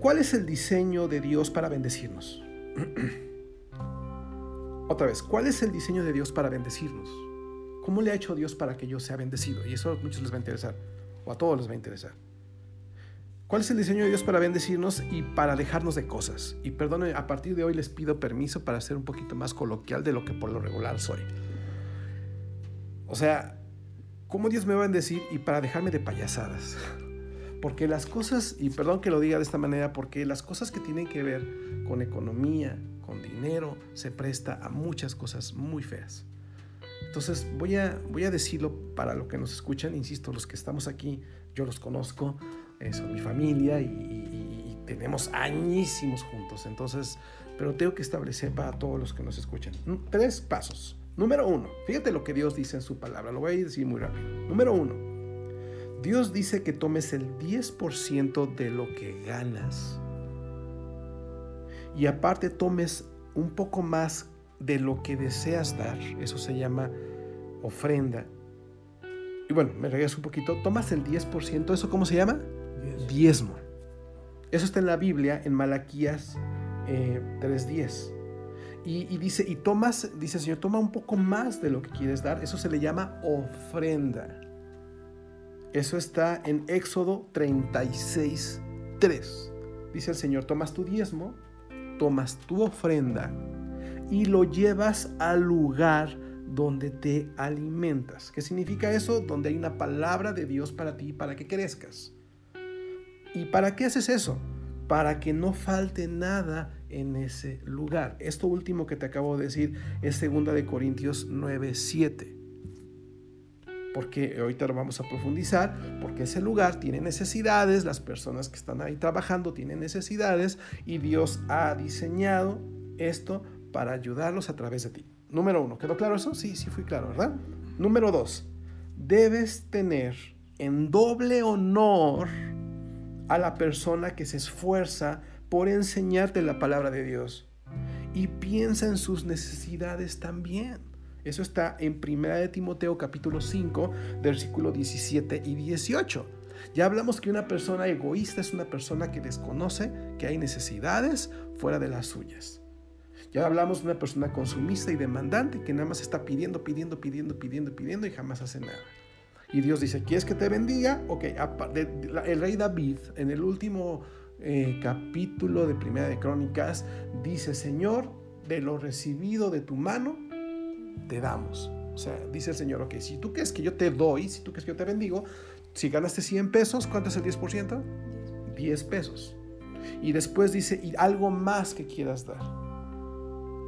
¿Cuál es el diseño de Dios para bendecirnos? Otra vez, ¿cuál es el diseño de Dios para bendecirnos? ¿Cómo le ha hecho Dios para que yo sea bendecido? Y eso a muchos les va a interesar, o a todos les va a interesar. ¿Cuál es el diseño de Dios para bendecirnos y para dejarnos de cosas? Y perdone, a partir de hoy les pido permiso para ser un poquito más coloquial de lo que por lo regular soy. O sea, ¿cómo Dios me va a bendecir y para dejarme de payasadas? Porque las cosas, y perdón que lo diga de esta manera, porque las cosas que tienen que ver con economía, con dinero, se presta a muchas cosas muy feas. Entonces voy a, voy a decirlo para los que nos escuchan, insisto, los que estamos aquí, yo los conozco, eh, son mi familia y, tenemos añísimos juntos. Entonces, pero tengo que establecer para todos los que nos escuchan tres pasos. Número uno, fíjate lo que Dios dice en su palabra, lo voy a decir muy rápido. Número uno, Dios dice que tomes el 10% de lo que ganas y aparte tomes un poco más de lo que deseas dar, eso se llama ofrenda. Y bueno, me regreso un poquito, tomas el 10%, ¿eso cómo se llama? Diezmo. Eso está en la Biblia, en Malaquías 3.10. Eh, y, y, dice, y tomas, dice el Señor, toma un poco más de lo que quieres dar, eso se le llama ofrenda. Eso está en Éxodo 36.3. Dice el Señor, tomas tu diezmo, tomas tu ofrenda y lo llevas al lugar donde te alimentas. ¿Qué significa eso? Donde hay una palabra de Dios para ti, para que crezcas. ¿Y para qué haces eso? Para que no falte nada en ese lugar. Esto último que te acabo de decir es 2 de Corintios 9:7. Porque ahorita lo vamos a profundizar, porque ese lugar tiene necesidades, las personas que están ahí trabajando tienen necesidades y Dios ha diseñado esto para ayudarlos a través de ti. Número uno, ¿quedó claro eso? Sí, sí fui claro, ¿verdad? Número dos, debes tener en doble honor a la persona que se esfuerza por enseñarte la palabra de Dios. Y piensa en sus necesidades también. Eso está en 1 de Timoteo capítulo 5, versículo 17 y 18. Ya hablamos que una persona egoísta es una persona que desconoce que hay necesidades fuera de las suyas. Ya hablamos de una persona consumista y demandante que nada más está pidiendo, pidiendo, pidiendo, pidiendo, pidiendo y jamás hace nada. Y Dios dice, ¿quieres que te bendiga? Ok, el rey David en el último eh, capítulo de Primera de Crónicas dice, Señor, de lo recibido de tu mano, te damos. O sea, dice el Señor, ok, si tú crees que yo te doy, si tú crees que yo te bendigo, si ganaste 100 pesos, ¿cuánto es el 10%? 10 pesos. Y después dice, y algo más que quieras dar.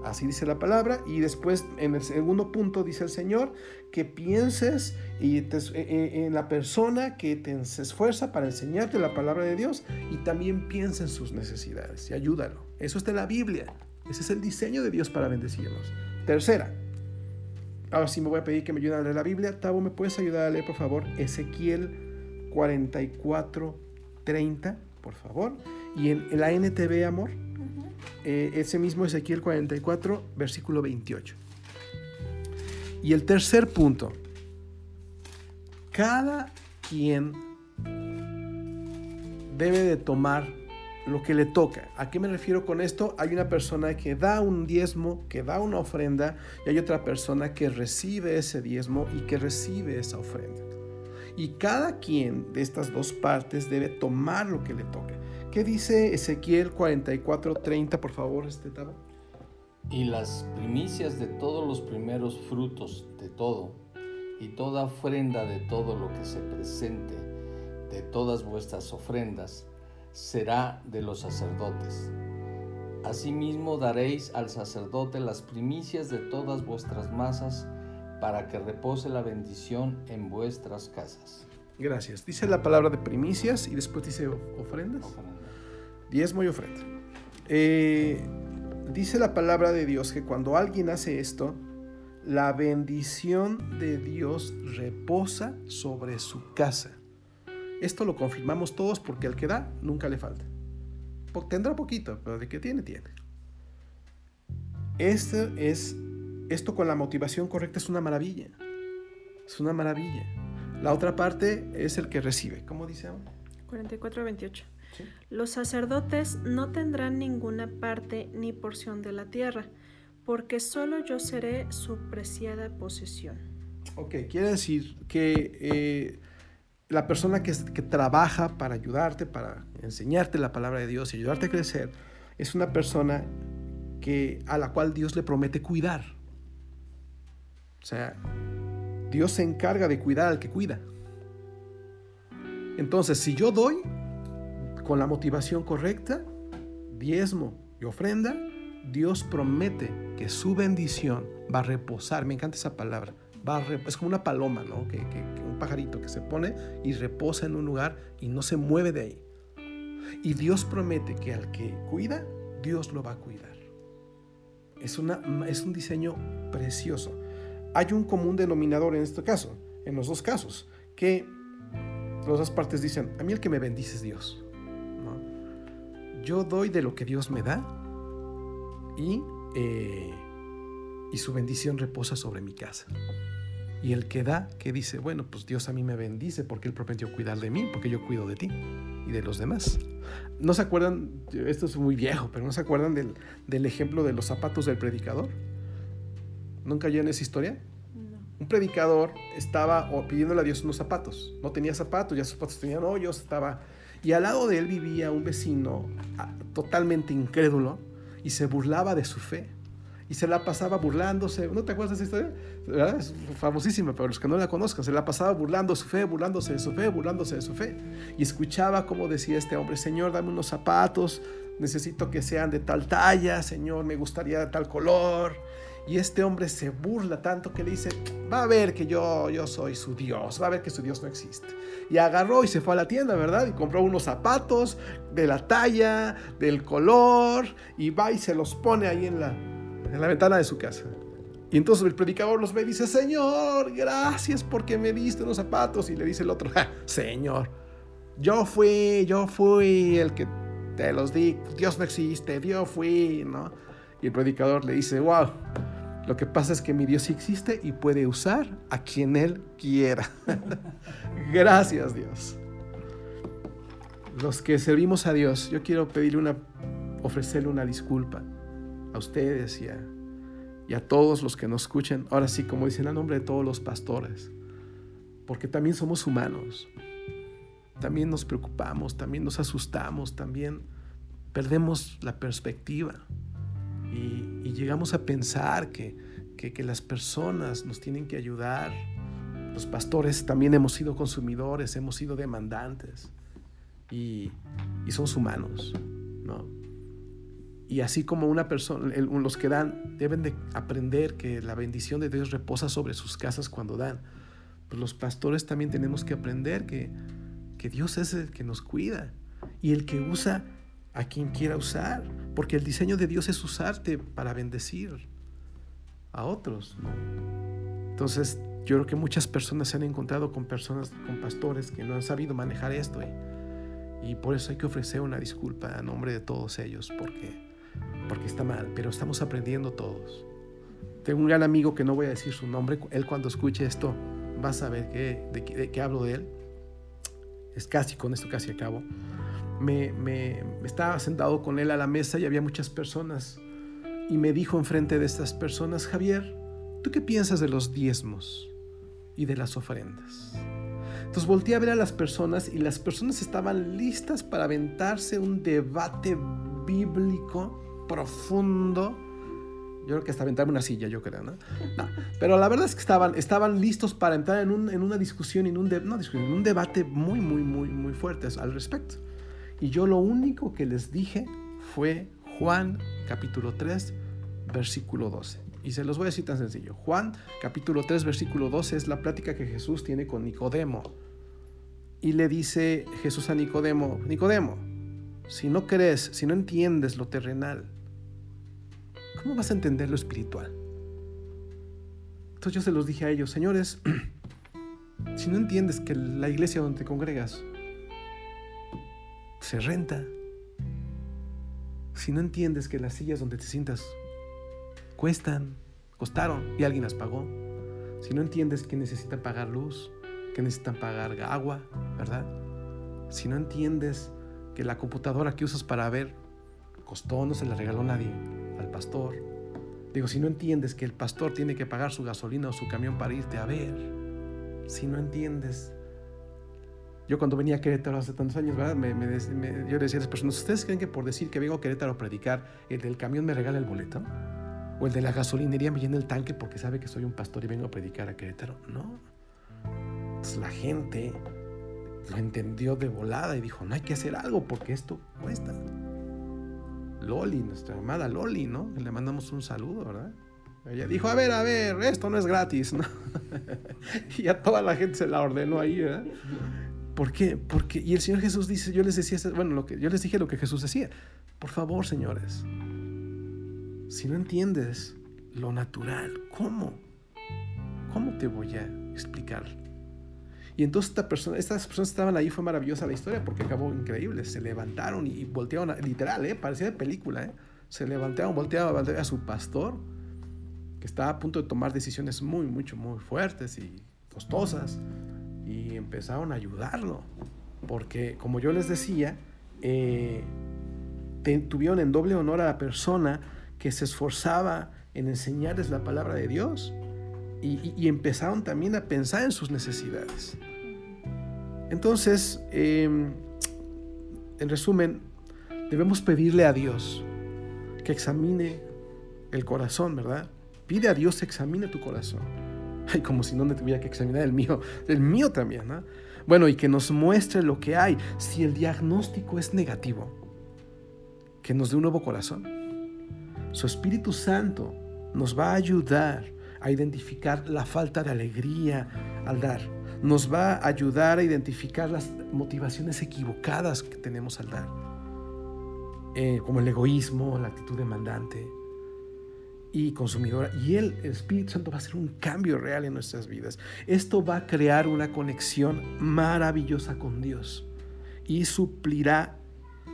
Así dice la palabra. Y después en el segundo punto dice el Señor que pienses y e, e, en la persona que te, esfuerza para enseñarte la palabra de Dios y también piensa en sus necesidades y ayúdalo. Eso está en la Biblia. Ese es el diseño de Dios para bendecirnos. Tercera. Ahora sí me voy a pedir que me ayuden a leer la Biblia. Tavo, ¿me puedes ayudar a leer, por favor? Ezequiel 44, 30, por favor. Y en la NTV, amor. Eh, ese mismo Ezequiel 44, versículo 28. Y el tercer punto, cada quien debe de tomar lo que le toca. ¿A qué me refiero con esto? Hay una persona que da un diezmo, que da una ofrenda, y hay otra persona que recibe ese diezmo y que recibe esa ofrenda. Y cada quien de estas dos partes debe tomar lo que le toca. ¿Qué dice Ezequiel 44:30, por favor, este Tavo? Y las primicias de todos los primeros frutos de todo, y toda ofrenda de todo lo que se presente, de todas vuestras ofrendas, será de los sacerdotes. Asimismo daréis al sacerdote las primicias de todas vuestras masas, para que repose la bendición en vuestras casas. Gracias. Dice la palabra de primicias y después dice ofrendas diezmo y ofrenda. Eh, dice la palabra de Dios que cuando alguien hace esto, la bendición de Dios reposa sobre su casa. Esto lo confirmamos todos porque al que da nunca le falta. Tendrá poquito, pero de que tiene, tiene. Esto, es, esto con la motivación correcta es una maravilla. Es una maravilla. La otra parte es el que recibe. ¿Cómo dice ahora? 44 28. Los sacerdotes no tendrán ninguna parte ni porción de la tierra, porque solo yo seré su preciada posesión. Ok, quiere decir que eh, la persona que, que trabaja para ayudarte, para enseñarte la palabra de Dios y ayudarte a crecer, es una persona que, a la cual Dios le promete cuidar. O sea, Dios se encarga de cuidar al que cuida. Entonces, si yo doy con la motivación correcta, diezmo y ofrenda, Dios promete que su bendición va a reposar. Me encanta esa palabra. Va es como una paloma, ¿no? Que, un pajarito que se pone y reposa en un lugar y no se mueve de ahí. Y Dios promete que al que cuida, Dios lo va a cuidar. Es, una, es un diseño precioso. Hay un común denominador en este caso, en los dos casos, que las dos partes dicen, a mí el que me bendice es Dios. Yo doy de lo que Dios me da y, eh, y su bendición reposa sobre mi casa. Y el que da, que dice, bueno, pues Dios a mí me bendice porque Él prometió cuidar de mí, porque yo cuido de ti y de los demás. ¿No se acuerdan? Esto es muy viejo, pero ¿no se acuerdan del, del ejemplo de los zapatos del predicador? ¿Nunca en esa historia? un predicador estaba pidiéndole a Dios unos zapatos. No tenía zapatos, ya sus zapatos tenían hoyos, estaba... Y al lado de él vivía un vecino ah, totalmente incrédulo y se burlaba de su fe. Y se la pasaba burlándose. ¿No te acuerdas de esa historia? Es famosísima, pero los que no la conozcan, se la pasaba burlando su fe, burlándose de su fe, burlándose de su fe. Y escuchaba como decía este hombre, Señor, dame unos zapatos, necesito que sean de tal talla, Señor, me gustaría de tal color. Y este hombre se burla tanto que le dice, va a ver que yo, yo soy su Dios, va a ver que su Dios no existe. Y agarró y se fue a la tienda, ¿verdad? Y compró unos zapatos de la talla, del color, y va y se los pone ahí en la, en la ventana de su casa. Y entonces el predicador los ve y dice, Señor, gracias porque me diste unos zapatos. Y le dice el otro, Señor, yo fui, yo fui el que te los di, Dios no existe, Dios fui, ¿no? Y el predicador le dice, wow, lo que pasa es que mi Dios existe y puede usar a quien Él quiera. Gracias Dios. Los que servimos a Dios, yo quiero pedirle una, ofrecerle una disculpa a ustedes y a, y a todos los que nos escuchen. Ahora sí, como dicen, a nombre de todos los pastores. Porque también somos humanos. También nos preocupamos, también nos asustamos, también perdemos la perspectiva y, llegamos a pensar que, que, las personas nos tienen que ayudar. Los pastores también hemos sido consumidores, hemos sido demandantes y, y somos humanos, ¿no? Y así como una persona, los que dan deben de aprender que la bendición de Dios reposa sobre sus casas cuando dan. Pues los pastores también tenemos que aprender que, que Dios es el que nos cuida y el que usa a quien quiera usar, porque el diseño de Dios es usarte para bendecir a otros. Entonces, yo creo que muchas personas se han encontrado con personas, con pastores que no han sabido manejar esto y, por eso hay que ofrecer una disculpa a nombre de todos ellos, porque, porque está mal, pero estamos aprendiendo todos. Tengo un gran amigo que no voy a decir su nombre, él cuando escuche esto va a saber que, de, de qué hablo de él. Es casi, con esto casi acabo me, estaba sentado con él a la mesa y había muchas personas. Y me dijo enfrente de estas personas, Javier, ¿tú qué piensas de los diezmos y de las ofrendas? Entonces volteé a ver a las personas y las personas estaban listas para aventarse un debate bíblico profundo. Yo creo que hasta aventarme una silla, yo creo, ¿no? pero la verdad es que estaban, estaban listos para entrar en, una discusión, en un, en un debate muy, muy, muy, muy fuerte al respecto. Y yo lo único que les dije fue Juan capítulo 3, versículo 12. Y se los voy a decir tan sencillo. Juan capítulo 3, versículo 12 es la plática que Jesús tiene con Nicodemo. Y le dice Jesús a Nicodemo, Nicodemo, si no crees, si no entiendes lo terrenal, ¿cómo vas a entender lo espiritual? Entonces yo se los dije a ellos, señores, si no entiendes que la iglesia donde te congregas se renta. Si no entiendes que las sillas donde te sientas cuestan, costaron y alguien las pagó. Si no entiendes que necesitan pagar luz, que necesitan pagar agua, ¿verdad? Si no entiendes que la computadora que usas para ver costó, no se la regaló nadie al pastor. Digo, si no entiendes que el pastor tiene que pagar su gasolina o su camión para irte a ver, si no entiendes yo cuando venía a Querétaro hace tantos años, ¿verdad? Me, yo le decía a las personas, ¿ustedes creen que por decir que vengo a Querétaro a predicar, el del camión me regala el boleto? ¿O el de la gasolinería me llena el tanque porque sabe que soy un pastor y vengo a predicar a Querétaro? No. Entonces la gente lo entendió de volada y dijo, no hay que hacer algo porque esto cuesta. Loli, nuestra amada Loli, ¿no? Le mandamos un saludo, ¿verdad? Ella dijo, a ver, a ver, esto no es gratis, ¿no? y ya toda la gente se la ordenó ahí, ¿verdad? ¿Por qué? Porque, y el Señor Jesús dice, yo les decía, bueno, lo que, yo les dije lo que Jesús decía. Por favor, señores, si no entiendes lo natural, ¿cómo? ¿Cómo te voy a explicar? Y entonces esta persona, estas personas estaban ahí, fue maravillosa la historia porque acabó increíble. Se levantaron y voltearon, literal, ¿eh? parecía de película, ¿eh? se levantaron, volteaban, a su pastor, que estaba a punto de tomar decisiones muy, mucho, muy fuertes y costosas y empezaron a ayudarlo. Porque, como yo les decía, eh, tuvieron en doble honor a la persona que se esforzaba en enseñarles la palabra de Dios y, empezaron también a pensar en sus necesidades. Entonces, em, en resumen, debemos pedirle a Dios que examine el corazón, ¿verdad? Pide a Dios que examine tu corazón Ay, como si no me tuviera que examinar el mío, el mío también, ¿no? Bueno, y que nos muestre lo que hay. Si el diagnóstico es negativo, que nos dé un nuevo corazón. Su Espíritu Santo nos va a ayudar a identificar la falta de alegría al dar. Nos va a ayudar a identificar las motivaciones equivocadas que tenemos al dar. Eh, como el egoísmo, la actitud demandante, y consumidora. Y el Espíritu Santo va a hacer un cambio real en nuestras vidas. Esto va a crear una conexión maravillosa con Dios y suplirá,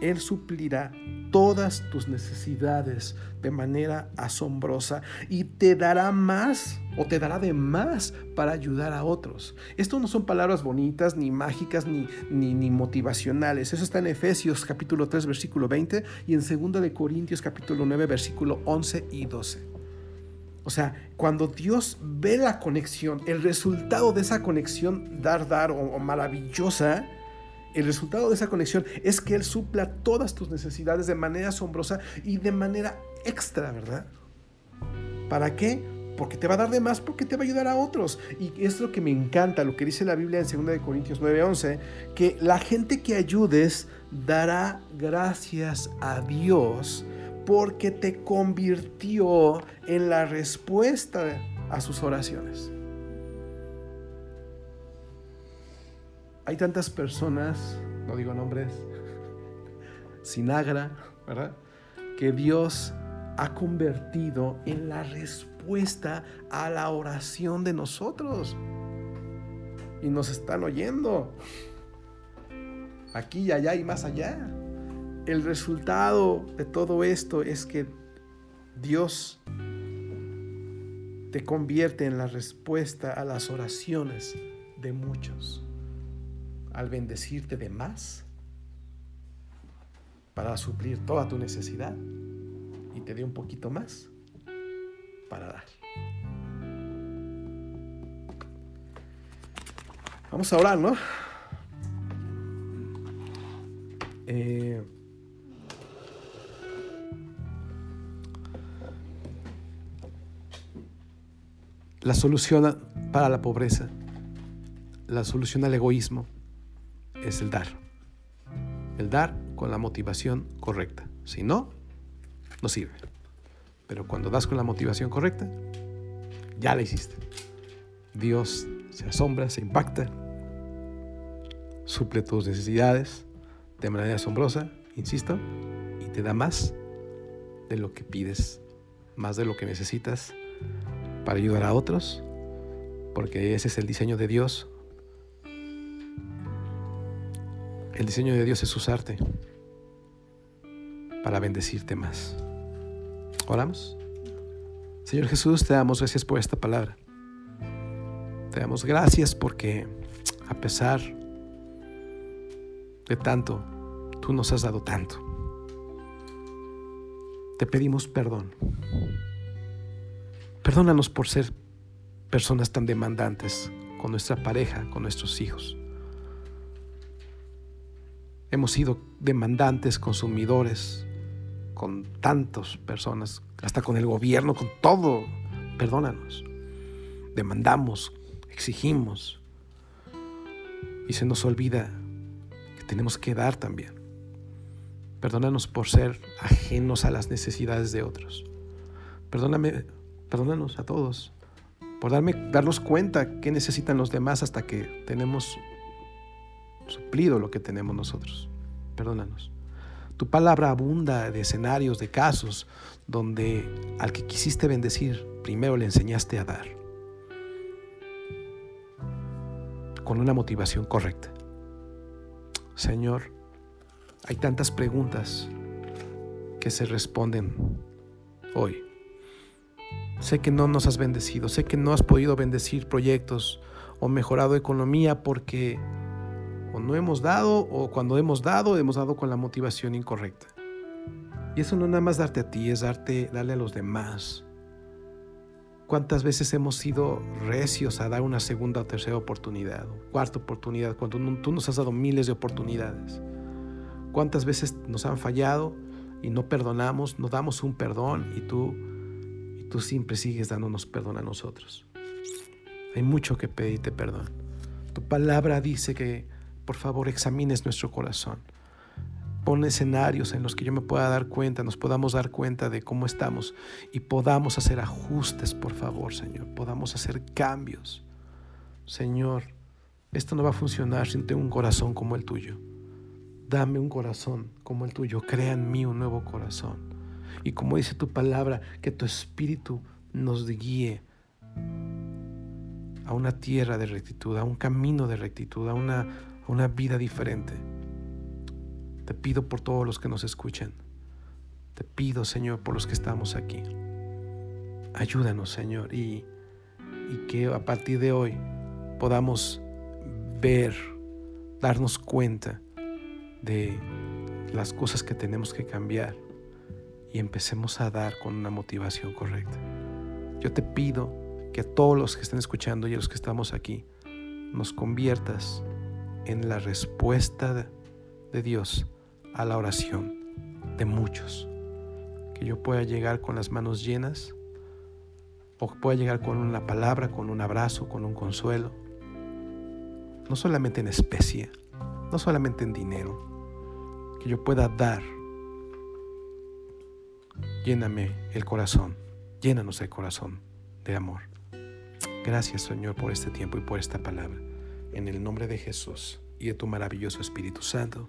Él suplirá todas tus necesidades de manera asombrosa y te dará más o te dará de más para ayudar a otros. Esto no son palabras bonitas, ni mágicas, ni, ni, ni motivacionales. Eso está en Efesios capítulo 3, versículo 20 y en 2 de Corintios capítulo 9, versículo 11 y 12. O sea, cuando Dios ve la conexión, el resultado de esa conexión dar, dar o, maravillosa, el resultado de esa conexión es que Él supla todas tus necesidades de manera asombrosa y de manera extra, ¿verdad? ¿Para qué? Porque te va a dar de más, porque te va a ayudar a otros. Y es lo que me encanta, lo que dice la Biblia en 2 Corintios 9:11, que la gente que ayudes dará gracias a Dios porque te convirtió en la respuesta a sus oraciones. Hay tantas personas, no digo nombres, Sinagra, ¿verdad? Que Dios ha convertido en la respuesta a la oración de nosotros. Y nos están oyendo. Aquí y allá y más allá el resultado de todo esto es que Dios te convierte en la respuesta a las oraciones de muchos al bendecirte de más para suplir toda tu necesidad y te dé un poquito más para dar. Vamos a orar, ¿no? Eh, La solución para la pobreza, la solución al egoísmo es el dar. El dar con la motivación correcta. Si no, no sirve. Pero cuando das con la motivación correcta, ya la hiciste. Dios se asombra, se impacta, suple tus necesidades de manera asombrosa, insisto, y te da más de lo que pides, más de lo que necesitas para ayudar a otros, porque ese es el diseño de Dios. El diseño de Dios es usarte para bendecirte más. Oramos. Señor Jesús, te damos gracias por esta palabra. Te damos gracias porque a pesar de tanto, tú nos has dado tanto. Te pedimos perdón. Perdónanos por ser personas tan demandantes con nuestra pareja, con nuestros hijos. Hemos sido demandantes, consumidores, con tantas personas, hasta con el gobierno, con todo. Perdónanos. Demandamos, exigimos. Y se nos olvida que tenemos que dar también. Perdónanos por ser ajenos a las necesidades de otros. Perdóname, perdónanos a todos por darme, darnos cuenta qué necesitan los demás hasta que tenemos suplido lo que tenemos nosotros. Perdónanos. Tu palabra abunda de escenarios, de casos, donde al que quisiste bendecir, primero le enseñaste a dar. Con una motivación correcta. Señor, hay tantas preguntas que se responden hoy. Sé que no nos has bendecido, sé que no has podido bendecir proyectos o mejorado economía porque o no hemos dado o cuando hemos dado hemos dado con la motivación incorrecta. Y eso no nada más darte a ti, es darte, darle a los demás. ¿Cuántas veces hemos sido recios a dar una segunda o tercera oportunidad, cuarta oportunidad, cuando tú nos has dado miles de oportunidades? ¿Cuántas veces nos han fallado y no perdonamos, no damos un perdón y tú tú siempre sigues dándonos perdón a nosotros. Hay mucho que pedirte perdón. Tu palabra dice que por favor examines nuestro corazón. Pon escenarios en los que yo me pueda dar cuenta, nos podamos dar cuenta de cómo estamos y podamos hacer ajustes, por favor, Señor. Podamos hacer cambios. Señor, esto no va a funcionar sin tener un corazón como el tuyo. Dame un corazón como el tuyo. Crea en mí un nuevo corazón. Y como dice tu palabra, que tu espíritu nos guíe a una tierra de rectitud, a un camino de rectitud, a una, una vida diferente. Te pido por todos los que nos escuchan. Te pido, Señor, por los que estamos aquí. Ayúdanos, Señor, y, que a partir de hoy podamos ver, darnos cuenta de las cosas que tenemos que cambiar y empecemos a dar con una motivación correcta. Yo te pido que a todos los que estén escuchando y a los que estamos aquí, nos conviertas en la respuesta de Dios a la oración de muchos. Que yo pueda llegar con las manos llenas o pueda llegar con una palabra, con un abrazo, con un consuelo. No solamente en especie, no solamente en dinero. Que yo pueda dar lléname el corazón, llénanos el corazón de amor. Gracias Señor por este tiempo y por esta palabra. En el nombre de Jesús y de tu maravilloso Espíritu Santo.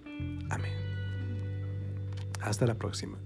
Amén. Hasta la próxima.